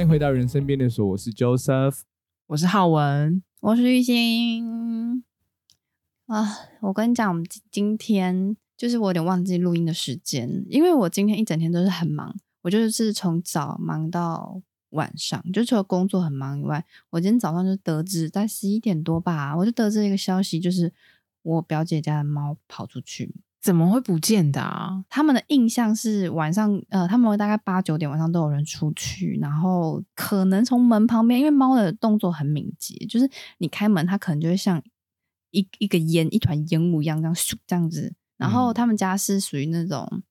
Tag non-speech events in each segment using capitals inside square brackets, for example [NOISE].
欢迎回到人生便利所，我是 Joseph，我是浩文，我是玉兴。啊，我跟你讲，我们今天就是我有点忘记录音的时间，因为我今天一整天都是很忙，我就是从早忙到晚上，就除了工作很忙以外，我今天早上就得知在十一点多吧，我就得知一个消息，就是我表姐家的猫跑出去。怎么会不见的啊？他们的印象是晚上，呃，他们大概八九点晚上都有人出去，然后可能从门旁边，因为猫的动作很敏捷，就是你开门，它可能就会像一一个烟一团烟雾一样这样咻这样子。然后他们家是属于那种。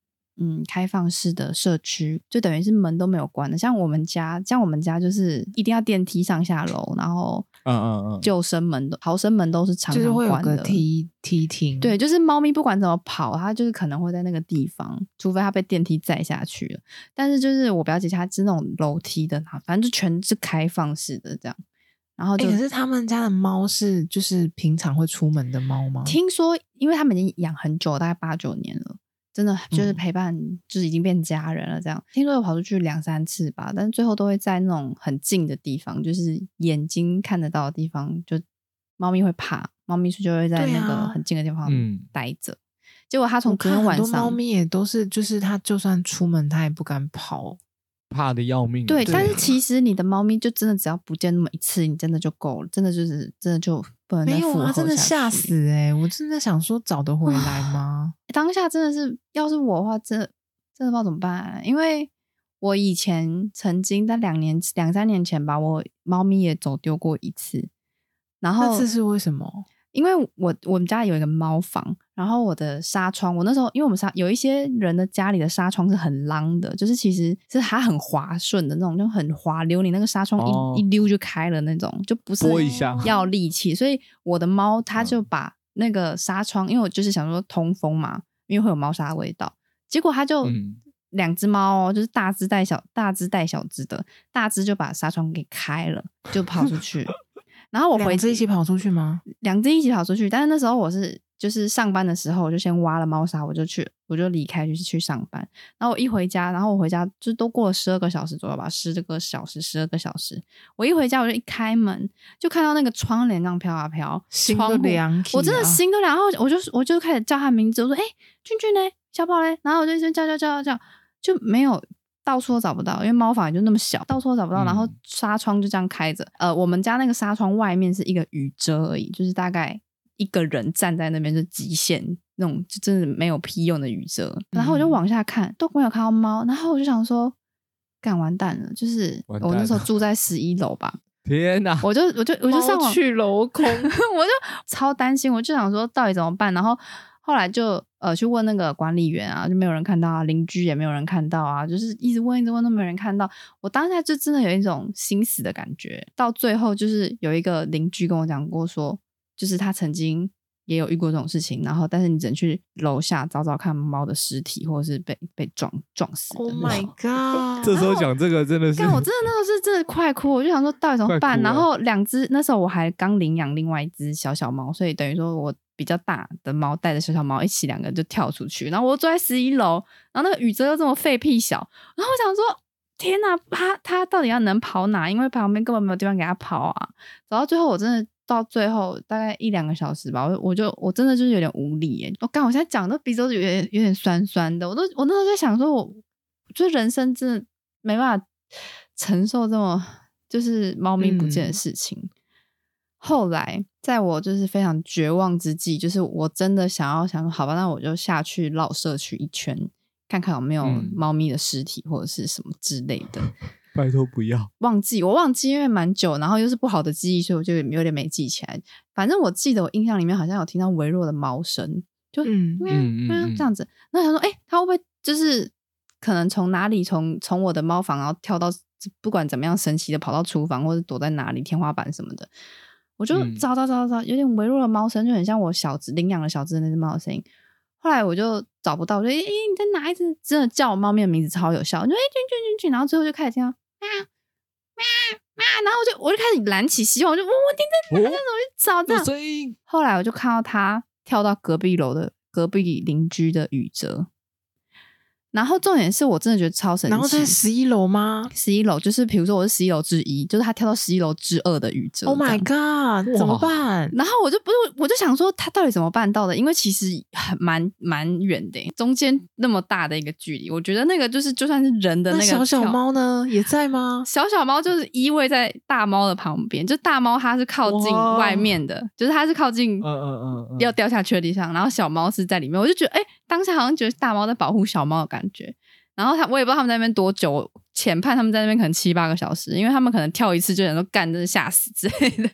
嗯，开放式的社区就等于是门都没有关的，像我们家，像我们家就是一定要电梯上下楼，然后嗯嗯嗯，救生门、逃生门都是常常关的，就是会有个梯梯厅。对，就是猫咪不管怎么跑，它就是可能会在那个地方，除非它被电梯载下去了。但是就是我表姐家是那种楼梯的，反正就全是开放式的这样。然后可是他们家的猫是就是平常会出门的猫吗？听说，因为他们已经养很久，大概八九年了。真的就是陪伴，就是已经变家人了。这样、嗯、听说有跑出去两三次吧，但是最后都会在那种很近的地方，就是眼睛看得到的地方，就猫咪会怕，猫咪就会在那个很近的地方待着。啊、结果它从昨天晚上，猫咪也都是，就是它就算出门，它也不敢跑。怕的要命。对，但是其实你的猫咪就真的只要不见那么一次，你真的就够了，真的就是真的就不能再复合下去。真的吓死哎、欸！我真的想说找得回来吗？当下真的是，要是我的话，真的真的不知道怎么办、啊。因为我以前曾经在两年两三年前吧，我猫咪也走丢过一次。然后这次是为什么？因为我我们家有一个猫房，然后我的纱窗，我那时候因为我们纱有一些人的家里的纱窗是很浪的，就是其实是它很滑顺的那种，就很滑溜，你那个纱窗一、哦、一溜就开了那种，就不是要力气。所以我的猫它就把那个纱窗，因为我就是想说通风嘛，因为会有猫砂味道，结果它就两只猫哦，就是大只带小大只带小只的，大只就把纱窗给开了，就跑出去。[LAUGHS] 然后我回两只一起跑出去吗？两只一起跑出去，但是那时候我是就是上班的时候，我就先挖了猫砂，我就去，我就离开，就是去上班。然后我一回家，然后我回家就都过了十二个小时左右吧，十个小时，十二个小时。我一回家，我就一开门，就看到那个窗帘这样飘啊飘，心都凉起，我真的心都凉。然后我就我就开始叫他名字，我说：“哎，俊俊呢？小宝嘞？”然后我就一直叫叫叫叫叫，就没有。到处都找不到，因为猫房也就那么小，到处都找不到。嗯、然后纱窗就这样开着，呃，我们家那个纱窗外面是一个雨遮而已，就是大概一个人站在那边就极限那种，就真的没有屁用的雨遮。然后我就往下看，都没有看到猫。然后我就想说，干完蛋了，就是我那时候住在十一楼吧。[LAUGHS] 天哪！我就我就我就上网去楼 [LAUGHS] 空，我就超担心，我就想说到底怎么办？然后。后来就呃去问那个管理员啊，就没有人看到啊，邻居也没有人看到啊，就是一直问一直问都没有人看到。我当下就真的有一种心死的感觉。到最后就是有一个邻居跟我讲过说，就是他曾经也有遇过这种事情，然后但是你只能去楼下找找看猫的尸体，或者是被被撞撞死的。Oh my god！这时候讲这个真的是，但我真的那时候是真的快哭，我就想说到底怎么办？然后两只那时候我还刚领养另外一只小小猫，所以等于说我。比较大的猫带着小小猫一起，两个就跳出去，然后我坐在十一楼，然后那个雨遮又这么废屁小，然后我想说，天呐，他他到底要能跑哪？因为旁边根本没有地方给他跑啊！走到最后，我真的到最后大概一两个小时吧，我我就我真的就是有点无力耶。我刚我现在讲的鼻子都有点有点酸酸的，我都我那时候在想说我，我就人生真的没办法承受这么就是猫咪不见的事情。嗯后来，在我就是非常绝望之际，就是我真的想要想说，好吧，那我就下去绕社区一圈，看看有没有猫咪的尸体或者是什么之类的。拜托不要忘记，我忘记，因为蛮久，然后又是不好的记忆，所以我就有点没记起来。反正我记得我印象里面好像有听到微弱的猫声，就嗯嗯嗯这样子。那他说，哎、欸，它会不会就是可能从哪里从从我的猫房然后跳到不管怎么样神奇的跑到厨房或者躲在哪里天花板什么的。我就找找找找，有点微弱的猫声，就很像我小只领养的小只的那只猫的声音。后来我就找不到，我就哎、欸、你在哪一只？真的叫我猫咪的名字超有效，我就诶进去进去，然后最后就开始听到喵喵喵，然后我就我就开始燃起希望，我就我我听在哪？我去找这样声音。后来我就看到它跳到隔壁楼的隔壁邻居的雨遮，然后重点是我真的觉得超神奇。然后在十一楼吗？十一楼就是，比如说我是十一楼之一，就是他跳到十一楼之二的宇宙。Oh my god！怎么办？然后我就不是，我就想说他到底怎么办到的？因为其实很蛮蛮远的，中间那么大的一个距离，我觉得那个就是就算是人的那个。那小小猫呢？也在吗？[LAUGHS] 小小猫就是依偎在大猫的旁边，就大猫它是靠近外面的，就是它是靠近嗯嗯嗯要掉下去的地方，然后小猫是在里面。我就觉得哎。当下好像觉得大猫在保护小猫的感觉，然后他我也不知道他们在那边多久，前判他们在那边可能七八个小时，因为他们可能跳一次就想说干，真的吓死之类的。[LAUGHS]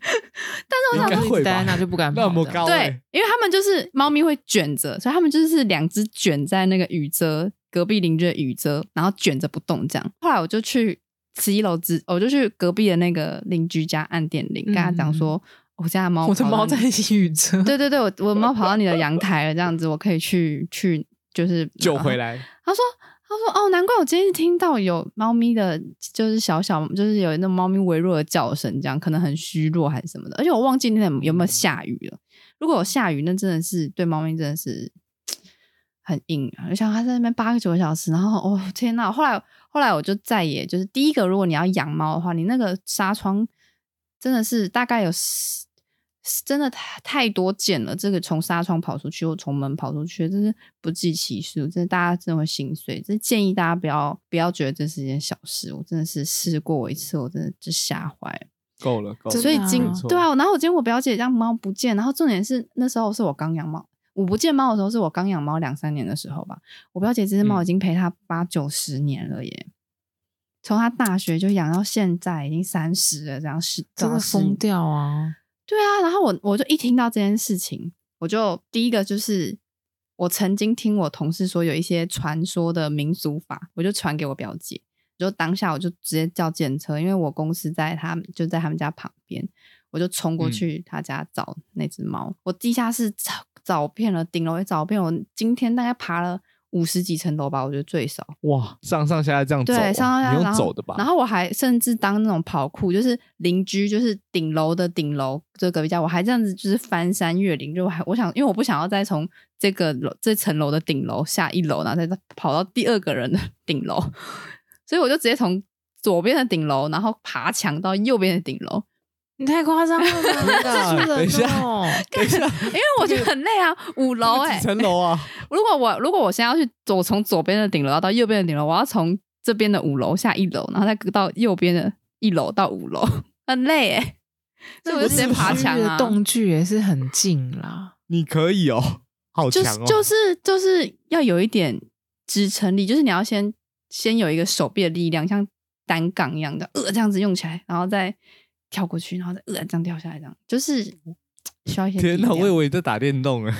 但是我想说，戴安娜就不敢那么高，对，因为他们就是猫咪会卷着，所以他们就是两只卷在那个雨遮隔壁邻居的雨遮，然后卷着不动这样。后来我就去十一楼之，我就去隔壁的那个邻居家按电铃，跟他讲说。嗯我家的猫，我的猫在雨车。对对对，我我的猫跑到你的阳台了，这样子我可以去去，就是 [LAUGHS] 救回来。他说他说哦，难怪我今天听到有猫咪的，就是小小，就是有那种猫咪微弱的叫声，这样可能很虚弱还是什么的。而且我忘记那天有没有下雨了。如果有下雨，那真的是对猫咪真的是很硬啊！就像它在那边八个九个小时，然后哦天呐，后来后来我就再也就是第一个，如果你要养猫的话，你那个纱窗真的是大概有十。真的太太多件了，这个从纱窗跑出去又从门跑出去，真是不计其数。真的，大家真的会心碎。这建议大家不要不要觉得这是一件小事。我真的是试过我一次，我真的就吓坏了。够了，够了。所以今啊对啊，然后我今天我表姐家猫不见，然后重点是那时候是我刚养猫，我不见猫的时候是我刚养猫两三年的时候吧。我表姐这只猫已经陪她八九十年了耶，从她大学就养到现在，已经三十了，这样是真的疯掉啊！对啊，然后我我就一听到这件事情，我就第一个就是我曾经听我同事说有一些传说的民俗法，我就传给我表姐，就当下我就直接叫检车，因为我公司在他就在他们家旁边，我就冲过去他家找那只猫。嗯、我地下室找找遍了，顶楼也找遍，我今天大概爬了。五十几层楼吧，我觉得最少。哇，上上下下这样走，对，上上下下你用走的吧。然后我还甚至当那种跑酷，就是邻居，就是顶楼的顶楼，就隔壁家，我还这样子就是翻山越岭，就还我想，因为我不想要再从这个楼这层楼的顶楼下一楼，然后再跑到第二个人的 [LAUGHS] 顶楼，所以我就直接从左边的顶楼，然后爬墙到右边的顶楼。你太夸张了吧！等一下，[LAUGHS] 等一下，因为我觉得很累啊，五楼哎，几层楼啊？[LAUGHS] 如果我如果我现在要去走从左边的顶楼到右边的顶楼，我要从这边的五楼下一楼，然后再到右边的一楼到五楼，很累哎。所以我就直接爬墙啊。动距也是很近啦。[LAUGHS] 你可以哦，好强哦。就是就是就是要有一点支撑力，就是你要先先有一个手臂的力量，像单杠一样的呃这样子用起来，然后再。跳过去，然后再呃这样掉下来，这样就是需要一些。天哪，我以为你在打电动哎！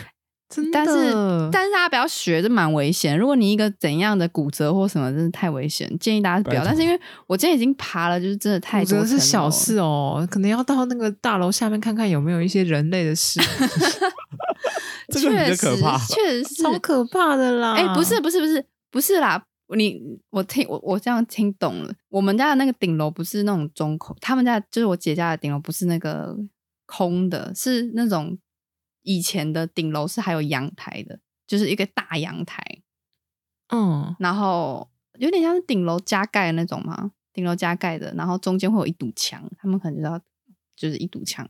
真的，但是但是大家不要学，这蛮危险。如果你一个怎样的骨折或什么，真的太危险，建议大家不要。但是因为我今天已经爬了，就是真的太多。骨折是小事哦，可能要到那个大楼下面看看有没有一些人类的事。[LAUGHS] 这个比较可怕，确实是超可怕的啦！哎，不是不是不是不是啦。你我听我我这样听懂了，我们家的那个顶楼不是那种中空，他们家就是我姐家的顶楼不是那个空的，是那种以前的顶楼是还有阳台的，就是一个大阳台，嗯，然后有点像是顶楼加盖的那种嘛，顶楼加盖的，然后中间会有一堵墙，他们可能就要就是一堵墙。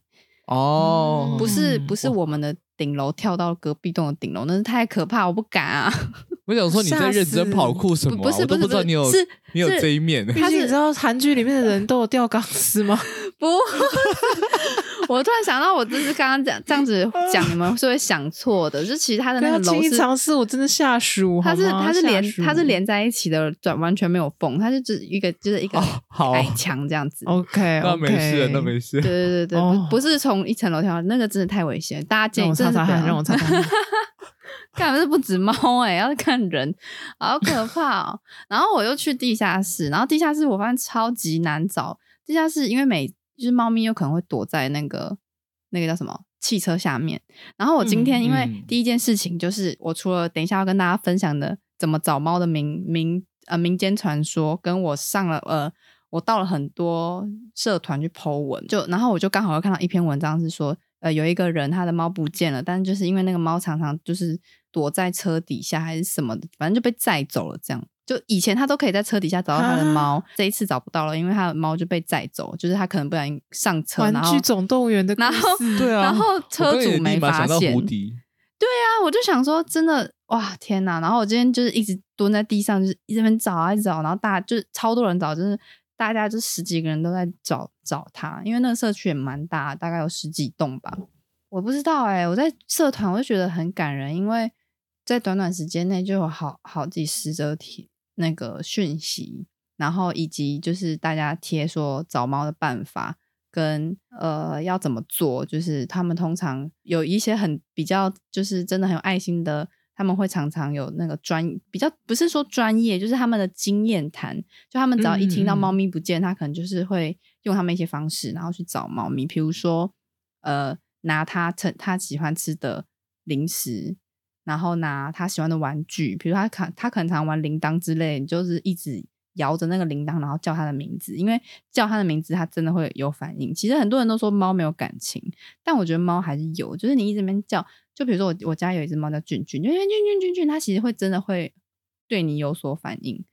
哦，不是不是我们的顶楼跳到隔壁栋的顶楼，那是太可怕，我不敢啊。[LAUGHS] 我想说你在认真跑酷什么？不是，我都不知道你有你有这一面。他是你知道韩剧里面的人都有吊钢丝吗？[LAUGHS] 不，[LAUGHS] 我突然想到，我就是刚刚讲这样子讲，你们是会想错的。就其实他的那个楼是尝试，我真的吓鼠。它是它是连它是连在一起的，转完全没有缝，它就只一个就是一个矮墙这样子。OK，那没事，那没事。对对对对，不不是从一层楼跳，那个真的太危险。大家建议，让我擦擦汗，让我擦擦汗。[LAUGHS] 看是不止猫哎、欸，要是看人，好可怕哦。然后我又去地下室，然后地下室我发现超级难找。地下室因为每就是猫咪有可能会躲在那个那个叫什么汽车下面。然后我今天因为第一件事情就是，我除了等一下要跟大家分享的怎么找猫的民民呃民间传说，跟我上了呃我到了很多社团去 po 文，就然后我就刚好又看到一篇文章是说。呃，有一个人他的猫不见了，但是就是因为那个猫常常就是躲在车底下还是什么的，反正就被载走了。这样，就以前他都可以在车底下找到他的猫，这一次找不到了，因为他的猫就被载走，就是他可能不小心上车，玩具总动员的，然后对啊，然后车主没发现。[LAUGHS] 对啊，我就想说，真的哇，天哪！然后我今天就是一直蹲在地上，就是一直边找啊，一直找，然后大家就是超多人找，就是大家就十几个人都在找找他，因为那个社区也蛮大，大概有十几栋吧。我不知道哎、欸，我在社团我就觉得很感人，因为在短短时间内就有好好几十则贴那个讯息，然后以及就是大家贴说找猫的办法。跟呃要怎么做？就是他们通常有一些很比较，就是真的很有爱心的，他们会常常有那个专比较，不是说专业，就是他们的经验谈。就他们只要一听到猫咪不见，嗯、他可能就是会用他们一些方式，然后去找猫咪。比如说，呃，拿他他他喜欢吃的零食，然后拿他喜欢的玩具，比如他可他可能常玩铃铛之类，你就是一直。摇着那个铃铛，然后叫他的名字，因为叫他的名字，它真的会有反应。其实很多人都说猫没有感情，但我觉得猫还是有。就是你一直边叫，就比如说我我家有一只猫叫俊俊，因为俊俊俊俊，它其实会真的会对你有所反应，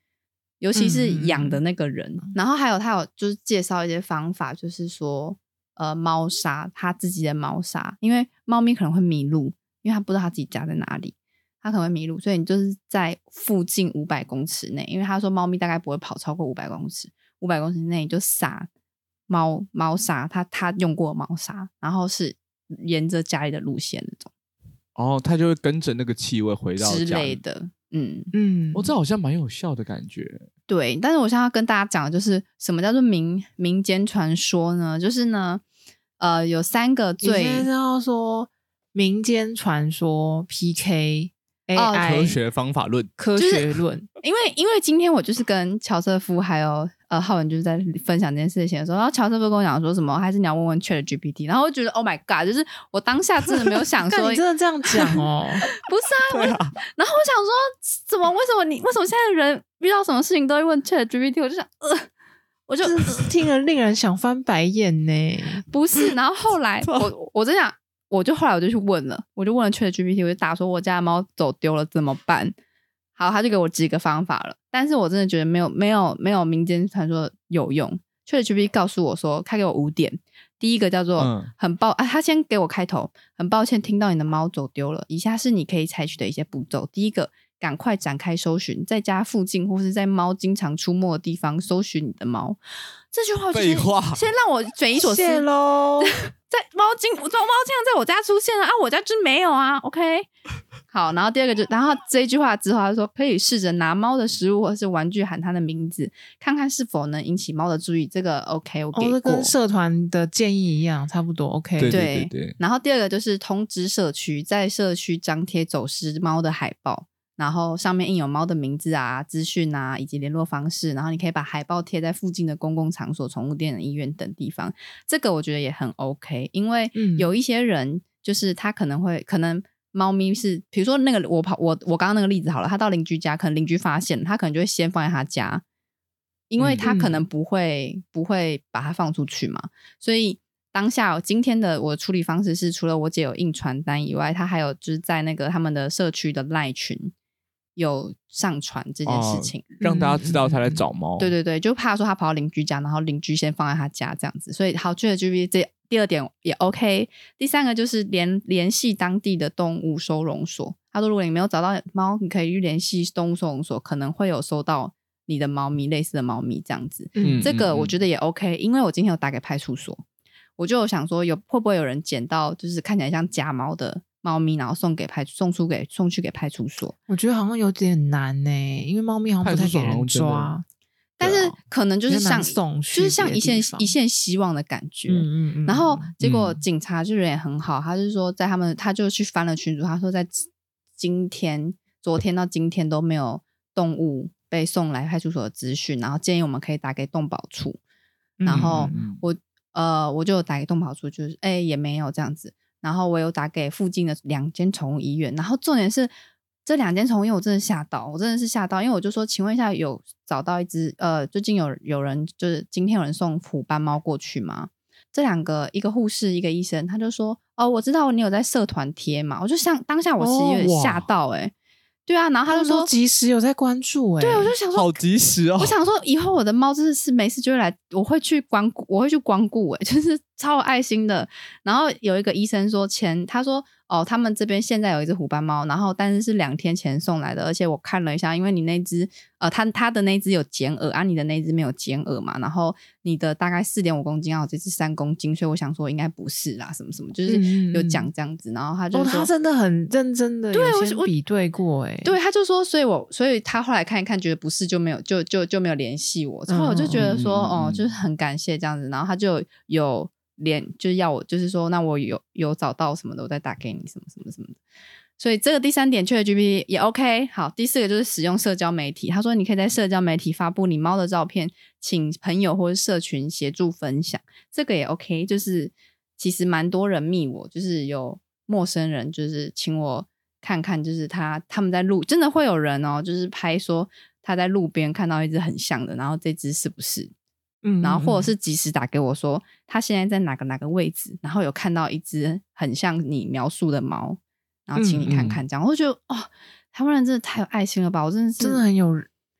尤其是养的那个人。嗯、然后还有他有就是介绍一些方法，就是说呃猫砂，它自己的猫砂，因为猫咪可能会迷路，因为他不知道他自己家在哪里。他可能会迷路，所以你就是在附近五百公尺内，因为他说猫咪大概不会跑超过五百公尺，五百公尺内就撒猫猫砂，他他用过猫砂，然后是沿着家里的路线那种，哦，他就会跟着那个气味回到家之类的，嗯嗯，我、哦、这好像蛮有效的感觉，对，但是我现在要跟大家讲的就是什么叫做民民间传说呢？就是呢，呃，有三个最，然后说民间传说 PK。AI 科学方法论，科学论，就是，因为因为今天我就是跟乔瑟夫还有呃浩文就是在分享这件事情的时候，然后乔瑟夫跟我讲说什么，还是你要问问 ChatGPT，然后我觉得 Oh my God，就是我当下真的没有想说，[LAUGHS] 你真的这样讲哦？[LAUGHS] 不是啊，啊然后我想说，怎么为什么你为什么现在的人遇到什么事情都会问 ChatGPT？我就想，呃，我就听了令人想翻白眼呢。[LAUGHS] 不是，然后后来我我真想。我就后来我就去问了，我就问了 ChatGPT，我就打说我家的猫走丢了怎么办？好，他就给我几个方法了，但是我真的觉得没有没有没有民间传说有用。ChatGPT 告诉我说，他给我五点，第一个叫做很抱啊，他先给我开头，很抱歉听到你的猫走丢了，以下是你可以采取的一些步骤，第一个。赶快展开搜寻，在家附近或是在猫经常出没的地方搜寻你的猫。这句话就是先让我匪夷所思喽。[LAUGHS] 在猫经，我说猫竟然在我家出现了啊，我家就没有啊。OK，好，然后第二个就，然后这一句话之后，他说可以试着拿猫的食物或是玩具喊它的名字，看看是否能引起猫的注意。这个 OK，我给过。哦，跟社团的建议一样，差不多 OK。对对对，对。然后第二个就是通知社区，在社区张贴走失猫的海报。然后上面印有猫的名字啊、资讯啊，以及联络方式。然后你可以把海报贴在附近的公共场所、宠物店、医院等地方。这个我觉得也很 OK，因为有一些人就是他可能会，可能猫咪是，比如说那个我跑我我刚刚那个例子好了，他到邻居家，可能邻居发现，他可能就会先放在他家，因为他可能不会、嗯、不会把它放出去嘛。所以当下今天的我的处理方式是，除了我姐有印传单以外，他还有就是在那个他们的社区的赖群。有上传这件事情，哦，让大家知道他在找猫。对对对，就怕说他跑到邻居家，然后邻居先放在他家这样子。所以好，ChatGPT 这第二点也 OK。第三个就是联联系当地的动物收容所。他说，如果你没有找到猫，你可以去联系动物收容所，可能会有收到你的猫咪类似的猫咪这样子。嗯，这个我觉得也 OK，因为我今天有打给派出所，我就想说有会不会有人捡到，就是看起来像假猫的。猫咪，然后送给派送出给送去给派出所，我觉得好像有点难呢，因为猫咪好像不太给人抓，但是可能就是像送，就是像一线一线希望的感觉。嗯嗯嗯。然后结果警察就人也很好，他就是说在他们，他就去翻了群组，他说在今天、昨天到今天都没有动物被送来派出所的资讯，然后建议我们可以打给动保处。然后我呃我就打给动保处，就是哎也没有这样子。然后我有打给附近的两间宠物医院，然后重点是这两间宠物医院我真的吓到，我真的是吓到，因为我就说，请问一下，有找到一只呃，最近有有人就是今天有人送虎斑猫过去吗？这两个一个护士一个医生，他就说哦，我知道你有在社团贴嘛，我就像当下我其实有点吓到哎、欸。哦对啊，然后他就说及时有在关注哎、欸，对，我就想说好及时哦。我想说以后我的猫真的是没事就会来，我会去光顾，我会去光顾哎，[LAUGHS] 就是超有爱心的。然后有一个医生说前，他说哦，他们这边现在有一只虎斑猫，然后但是是两天前送来的，而且我看了一下，因为你那只呃，他他的那只有剪耳啊，你的那只没有剪耳嘛，然后你的大概四点五公斤，然后这只三公斤，所以我想说应该不是啦，什么什么，就是有讲这样子，然后他就说、哦、他真的很认真的，对我比对过哎，对，他就说，所以我所以他后来看一看，觉得不是，就没有就就就没有联系我，然后我就觉得说，哦、嗯，就是很感谢这样子，然后他就有。连就是要我，就是说，那我有有找到什么的，我再打给你，什么什么什么的。所以这个第三点，ChatGPT 也 OK。好，第四个就是使用社交媒体。他说，你可以在社交媒体发布你猫的照片，请朋友或者社群协助分享。这个也 OK。就是其实蛮多人密我，就是有陌生人，就是请我看看，就是他他们在路，真的会有人哦，就是拍说他在路边看到一只很像的，然后这只是不是？嗯，然后或者是及时打给我说他现在在哪个哪个位置，然后有看到一只很像你描述的猫，然后请你看看这样，我就觉得哦，台湾人真的太有爱心了吧！我真的是真的很有，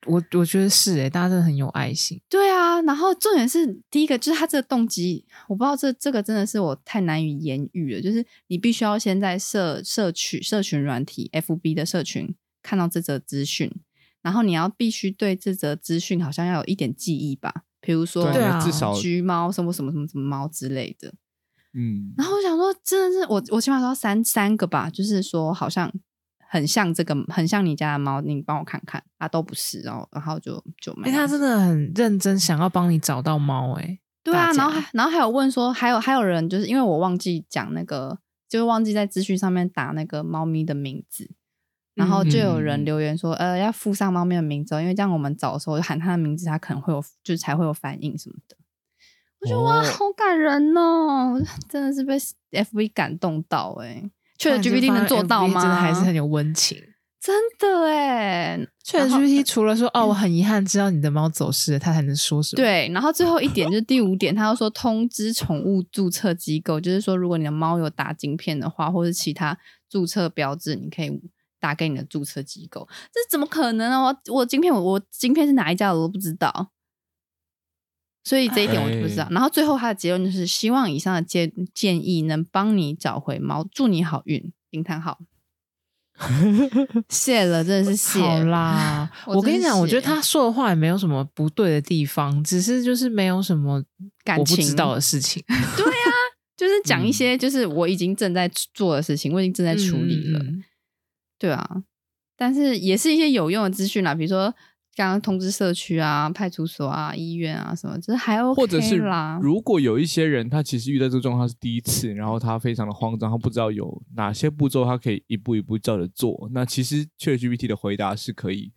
我我觉得是诶，大家真的很有爱心。对啊，然后重点是第一个就是他这个动机，我不知道这这个真的是我太难以言喻了，就是你必须要先在社社区社群软体 FB 的社群看到这则资讯，然后你要必须对这则资讯好像要有一点记忆吧。比如说，对啊，至少橘猫什么什么什么什么猫之类的，嗯。然后我想说，真的是我我起码说三三个吧，就是说好像很像这个，很像你家的猫，你帮我看看啊，都不是，然后然后就就没。哎，他真的很认真，想要帮你找到猫，哎，对啊，然后还然后还有问说，还有还有人就是因为我忘记讲那个，就是忘记在资讯上面打那个猫咪的名字。然后就有人留言说，嗯、呃，要附上猫咪的名字，因为这样我们找的时候就喊它的名字，它可能会有，就是才会有反应什么的。我觉得、哦、哇，好感人哦，真的是被 FB 感动到哎。ChatGPT 能做到吗？真的还是很有温情，真的哎。ChatGPT 除了说哦，我很遗憾知道你的猫走失了，他才能说什么？对。然后最后一点就是第五点，他要说通知宠物注册机构，就是说如果你的猫有打晶片的话，或是其他注册标志，你可以。打给你的注册机构，这怎么可能呢？我我晶片我我晶片是哪一家的我都不知道，所以这一点我就不知道。然后最后他的结论就是希望以上的建建议能帮你找回猫，祝你好运，惊叹号。谢了，真的是谢好啦。我跟你讲，我觉得他说的话也没有什么不对的地方，只是就是没有什么感情知道的事情。对啊，就是讲一些就是我已经正在做的事情，我已经正在处理了。嗯对啊，但是也是一些有用的资讯啦，比如说刚刚通知社区啊、派出所啊、医院啊什么，就是还 OK 啦。或者是如果有一些人他其实遇到这个状况是第一次，然后他非常的慌张，他不知道有哪些步骤他可以一步一步照着做，那其实 ChatGPT 的回答是可以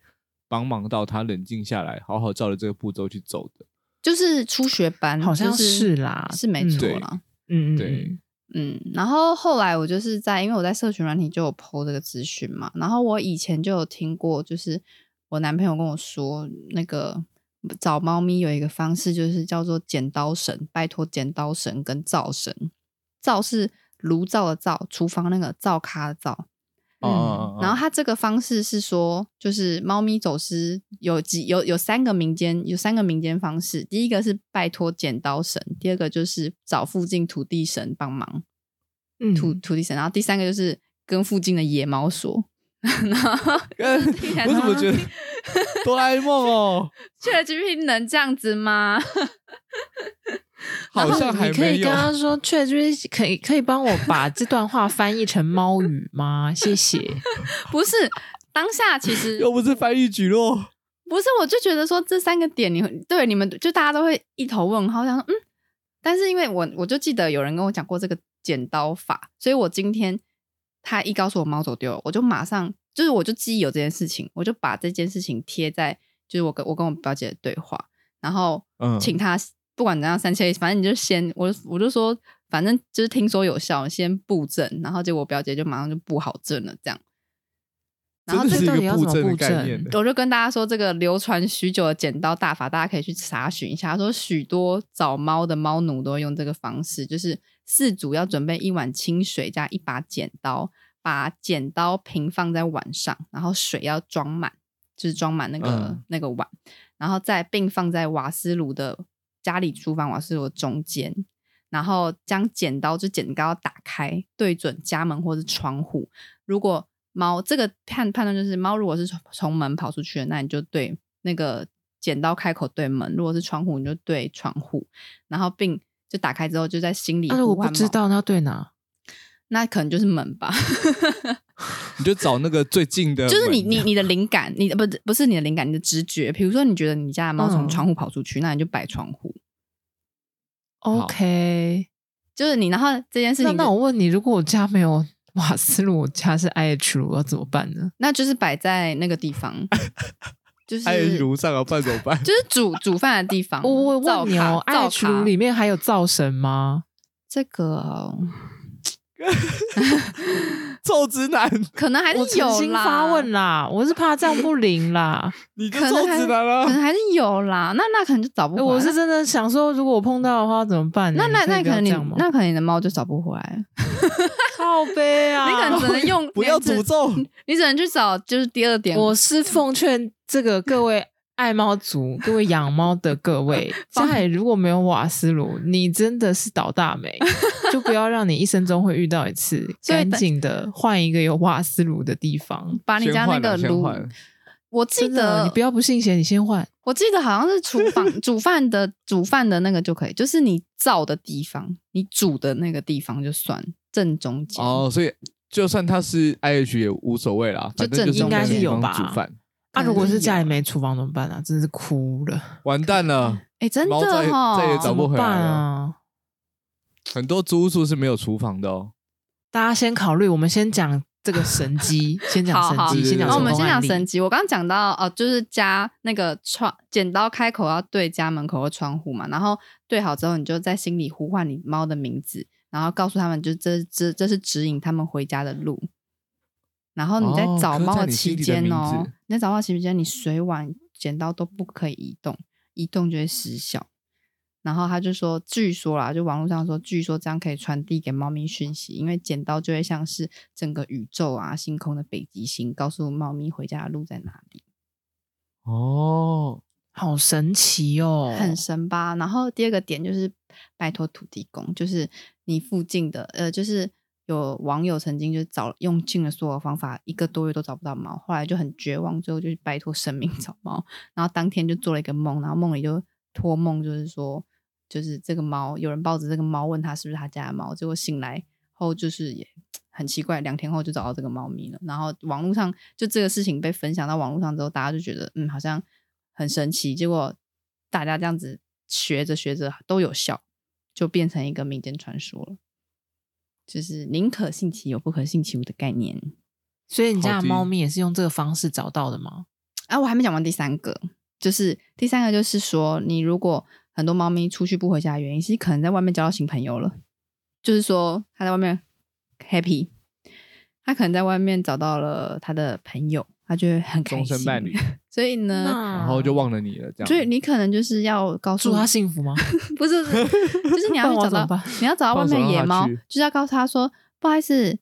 帮忙到他冷静下来，好好照着这个步骤去走的。就是初学班，好像是啦，是没错啦。嗯，对。嗯，然后后来我就是在，因为我在社群软体就有 po 这个资讯嘛，然后我以前就有听过，就是我男朋友跟我说，那个找猫咪有一个方式，就是叫做剪刀神，拜托剪刀神跟灶神，灶是炉灶的灶，厨房那个灶咖的灶。嗯，然后他这个方式是说，就是猫咪走失有几有有三个民间有三个民间方式，第一个是拜托剪刀神，第二个就是找附近土地神帮忙，嗯，土土地神，然后第三个就是跟附近的野猫说。[LAUGHS] 然后我怎么觉得 [LAUGHS] 哆啦 A 梦哦？[LAUGHS] ChatGPT 能这样子吗？[LAUGHS] 好像还没有。你可以跟他说，ChatGPT 可以可以帮我把这段话翻译成猫语吗？谢谢。[LAUGHS] 不是，当下其实 [LAUGHS] 又不是翻译举落。不是，我就觉得说这三个点你，你对你们就大家都会一头问号，想说嗯。但是因为我我就记得有人跟我讲过这个剪刀法，所以我今天他一告诉我猫走丢了，我就马上就是我就记忆有这件事情，我就把这件事情贴在就是我跟我跟我表姐的对话，然后请他。不管怎样，三七，反正你就先我，我就说，反正就是听说有效，先布阵，然后结果我表姐就马上就布好阵了，这样。然后这个到底要怎么布阵。我就跟大家说，这个流传许久的剪刀大法，大家可以去查询一下。他说，许多找猫的猫奴都会用这个方式，就是四组要准备一碗清水加一把剪刀，把剪刀平放在碗上，然后水要装满，就是装满那个、嗯、那个碗，然后再并放在瓦斯炉的家里厨房瓦斯炉中间，然后将剪刀就剪刀打开，对准家门或是窗户，如果猫这个判判断就是猫，如果是从从门跑出去的，那你就对那个剪刀开口对门；如果是窗户，你就对窗户。然后并就打开之后，就在心里。但是我不知道那要对哪，那可能就是门吧。[LAUGHS] 你就找那个最近的，就是你你你的灵感，你不不是你的灵感，你的直觉。比如说，你觉得你家的猫从窗户跑出去，嗯、那你就摆窗户。OK，就是你。然后这件事情，那我问你，如果我家没有？瓦斯炉，我家是 IH 炉，要怎么办呢？那就是摆在那个地方，[LAUGHS] 就是 IH 炉上要办怎么办？就是煮煮饭的地方。我我问你哦，IH 炉里面还有灶神吗？这个、哦。[LAUGHS] 臭直男，可能还是有啦。发问啦，我是怕这样不灵啦。[LAUGHS] 你就臭直男了，可能还是有啦。那那可能就找不回来。我是真的想说，如果我碰到的话怎么办？那那那可能你那可能你的猫就找不回来。靠北啊！[LAUGHS] 你可能只能用不要诅咒，你只能去找就是第二点。我是奉劝这个各位爱猫族、各位养猫的各位，[LAUGHS] 家里如果没有瓦斯炉，你真的是倒大霉。[LAUGHS] 就不要让你一生中会遇到一次，赶紧的换一个有瓦斯炉的地方，把你家那个炉。我记得你不要不信邪，你先换。我记得好像是厨房 [LAUGHS] 煮饭的煮饭的那个就可以，就是你灶的地方，你煮的那个地方就算正中间。哦，所以就算它是 IH 也无所谓啦，反正就是应该是有吧。煮饭。啊，如果是家里没厨房怎么办啊？真是哭了，完蛋了！哎，真的哈，再也找不回来啊。很多租屋处是没有厨房的哦。大家先考虑，我们先讲这个神机，[LAUGHS] 先讲神机，先讲。我们先讲神机。我刚刚讲到哦，就是家那个窗剪刀开口要对家门口和窗户嘛，然后对好之后，你就在心里呼唤你猫的名字，然后告诉他们，就这这这是指引他们回家的路。然后你在找猫的期间哦，你在找猫期间，你水碗剪刀都不可以移动，移动就会失效。然后他就说，据说啦，就网络上说，据说这样可以传递给猫咪讯息，因为剪刀就会像是整个宇宙啊、星空的北极星，告诉猫咪回家的路在哪里。哦，好神奇哦，很神吧？然后第二个点就是拜托土地公，就是你附近的，呃，就是有网友曾经就找用尽了所有方法，一个多月都找不到猫，后来就很绝望，最后就拜托神明 [LAUGHS] 找猫，然后当天就做了一个梦，然后梦里就托梦，就是说。就是这个猫，有人抱着这个猫问他是不是他家的猫，结果醒来后就是也很奇怪，两天后就找到这个猫咪了。然后网络上就这个事情被分享到网络上之后，大家就觉得嗯好像很神奇。结果大家这样子学着学着都有效，就变成一个民间传说了。就是宁可信其有，不可信其无的概念。所以你家的猫咪也是用这个方式找到的吗？啊，我还没讲完第三个，就是第三个就是说你如果。很多猫咪出去不回家的原因是可能在外面交到新朋友了，就是说它在外面 happy，它可能在外面找到了它的朋友，他就会很开心，终身伴侣。[LAUGHS] 所以呢，然后就忘了你了，这样。所以你可能就是要告诉祝他幸福吗？[LAUGHS] 不是，就是你要 [LAUGHS] 去找到，你要找到外面的野猫，就是要告诉他说，不好意思，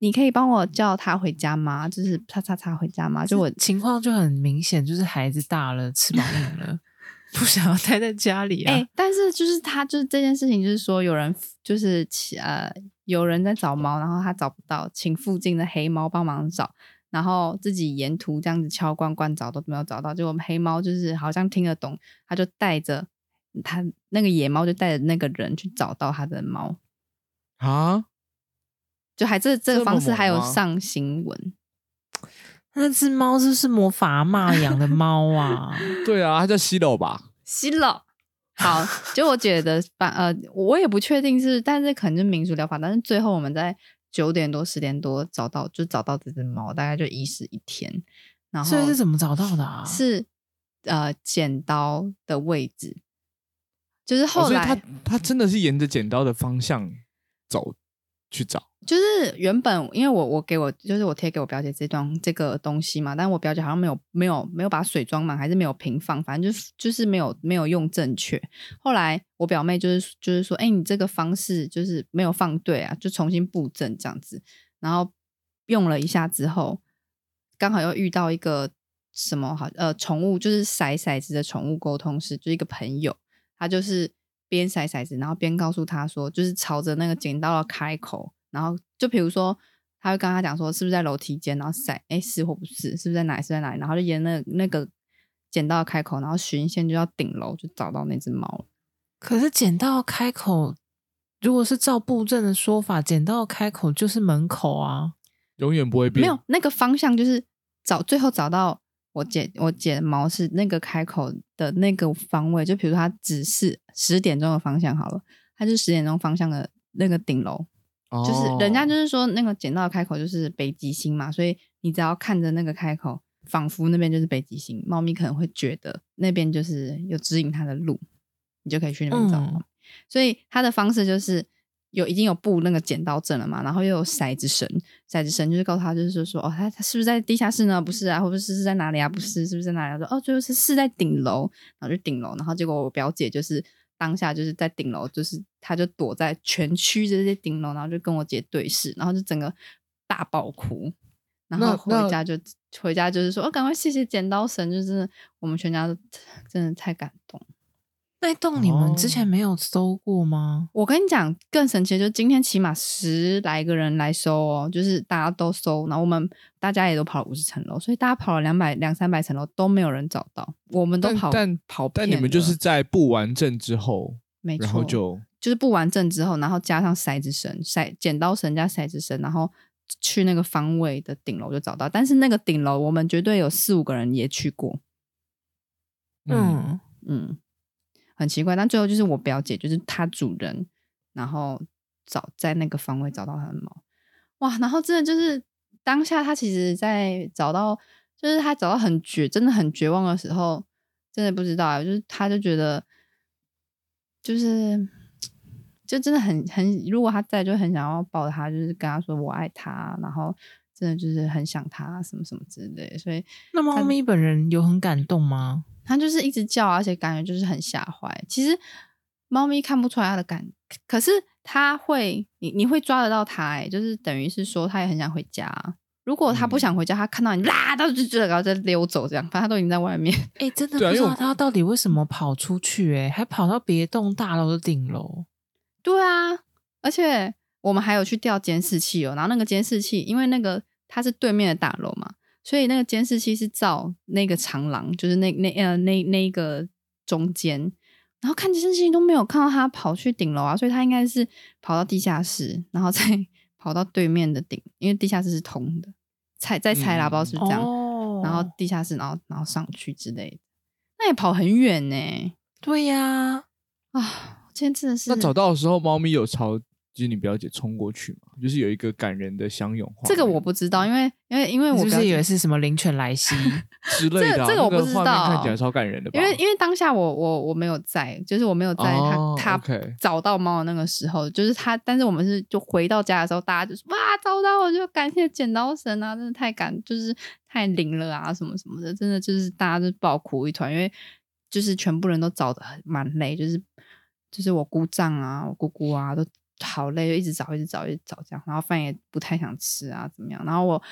你可以帮我叫他回家吗？就是叉叉叉回家吗？就我情况就很明显，就是孩子大了，翅膀硬了。不想要待在家里啊！哎、欸，但是就是他就是这件事情，就是说有人就是呃有人在找猫，然后他找不到，请附近的黑猫帮忙找，然后自己沿途这样子敲罐罐找都没有找到，就我们黑猫就是好像听得懂，他就带着他那个野猫就带着那个人去找到他的猫啊，就还这这个方式还有上新闻。那只猫是不是魔法阿嬷养的猫啊？[LAUGHS] 对啊，它叫西楼吧？西楼。好，就我觉得，反呃，我也不确定是，但是可能是民俗疗法。但是最后我们在九点多、十点多找到，就找到这只猫，大概就遗失一天。然后，所以是怎么找到的啊？是呃，剪刀的位置，就是后来、哦、他他真的是沿着剪刀的方向走去找。就是原本因为我我给我就是我贴给我表姐这段这个东西嘛，但我表姐好像没有没有没有把水装满，还是没有平放，反正就是就是没有没有用正确。后来我表妹就是就是说，哎，你这个方式就是没有放对啊，就重新布阵这样子。然后用了一下之后，刚好又遇到一个什么好呃宠物，就是骰骰子的宠物沟通师，就一个朋友，他就是边骰骰子，然后边告诉他说，就是朝着那个剪刀的开口，然后就比如说他会跟他讲说，是不是在楼梯间，然后骰，哎，是或不是，是不是在哪里，是在哪里，然后就沿那那个剪刀的开口，然后循线就到顶楼，就找到那只猫。可是剪刀开口，如果是照布阵的说法，剪刀开口就是门口啊。永远不会变。没有那个方向，就是找最后找到我剪我剪毛是那个开口的那个方位。就比如说，它只是十点钟的方向好了，它就是十点钟方向的那个顶楼。哦、就是人家就是说那个剪刀的开口就是北极星嘛，所以你只要看着那个开口，仿佛那边就是北极星。猫咪可能会觉得那边就是有指引它的路，你就可以去那边找所以它的方式就是。有已经有布那个剪刀阵了嘛，然后又有骰子绳，骰子绳就是告诉他，就是说哦，他他是不是在地下室呢？不是啊，或者是是在哪里啊？不是，是不是在哪里啊？说哦，最后是是在顶楼，然后就顶楼，然后结果我表姐就是当下就是在顶楼，就是他就躲在全区这些顶楼，然后就跟我姐对视，然后就整个大爆哭，然后回家就回家就是说，哦，赶快谢谢剪刀神，就是我们全家都 [SIGHS] 真的太感动。那栋你们之前没有搜过吗？我跟你讲，更神奇的就是今天起码十来个人来搜哦，就是大家都搜，然后我们大家也都跑了五十层楼，所以大家跑了两百两三百层楼都没有人找到，我们都跑但跑但，你们就是在布完阵之后，没错，然后就就是布完阵之后，然后加上骰子绳、骰剪刀绳加骰子绳，然后去那个方位的顶楼就找到，但是那个顶楼我们绝对有四五个人也去过，嗯嗯。嗯很奇怪，但最后就是我表姐，就是她主人，然后找在那个方位找到她的猫，哇！然后真的就是当下，她其实，在找到，就是她找到很绝，真的很绝望的时候，真的不知道，就是她就觉得，就是就真的很很，如果她在，就很想要抱她，就是跟她说我爱她，然后真的就是很想她，什么什么之类。所以，那猫咪本人有很感动吗？它就是一直叫，而且感觉就是很吓坏。其实猫咪看不出来它的感，可是它会，你你会抓得到它，哎，就是等于是说它也很想回家。如果它不想回家，它看到你啦，它就就然后再溜走，这样，反正它都已经在外面。哎、欸，真的不知道它到底为什么跑出去，哎，还跑到别栋大楼的顶楼。对啊，而且我们还有去调监视器哦，然后那个监视器，因为那个它是对面的大楼嘛。所以那个监视器是照那个长廊，就是那那呃那那一个中间，然后看监视器都没有看到他跑去顶楼啊，所以他应该是跑到地下室，然后再 [LAUGHS] 跑到对面的顶，因为地下室是通的，踩再踩啦，不知道是这样，嗯、然后地下室，然后然后上去之类的，那也跑很远呢。对呀，啊，今天真的是。那找到的时候，猫咪有朝。就是你表姐冲过去嘛，就是有一个感人的相拥。这个我不知道，因为因为因为我不是以为是什么灵犬来西 [LAUGHS] 之类的、啊，这个、这个我不知道。看起来超感人的吧？因为因为当下我我我没有在，就是我没有在他、哦、他找到猫的那个时候就是他。但是我们是就回到家的时候，大家就是哇找到，我就感谢剪刀神啊，真的太感，就是太灵了啊，什么什么的，真的就是大家就爆哭一团，因为就是全部人都找的很蛮累，就是就是我姑丈啊，我姑姑啊都。好累，就一直找，一直找，一直找这样，然后饭也不太想吃啊，怎么样？然后我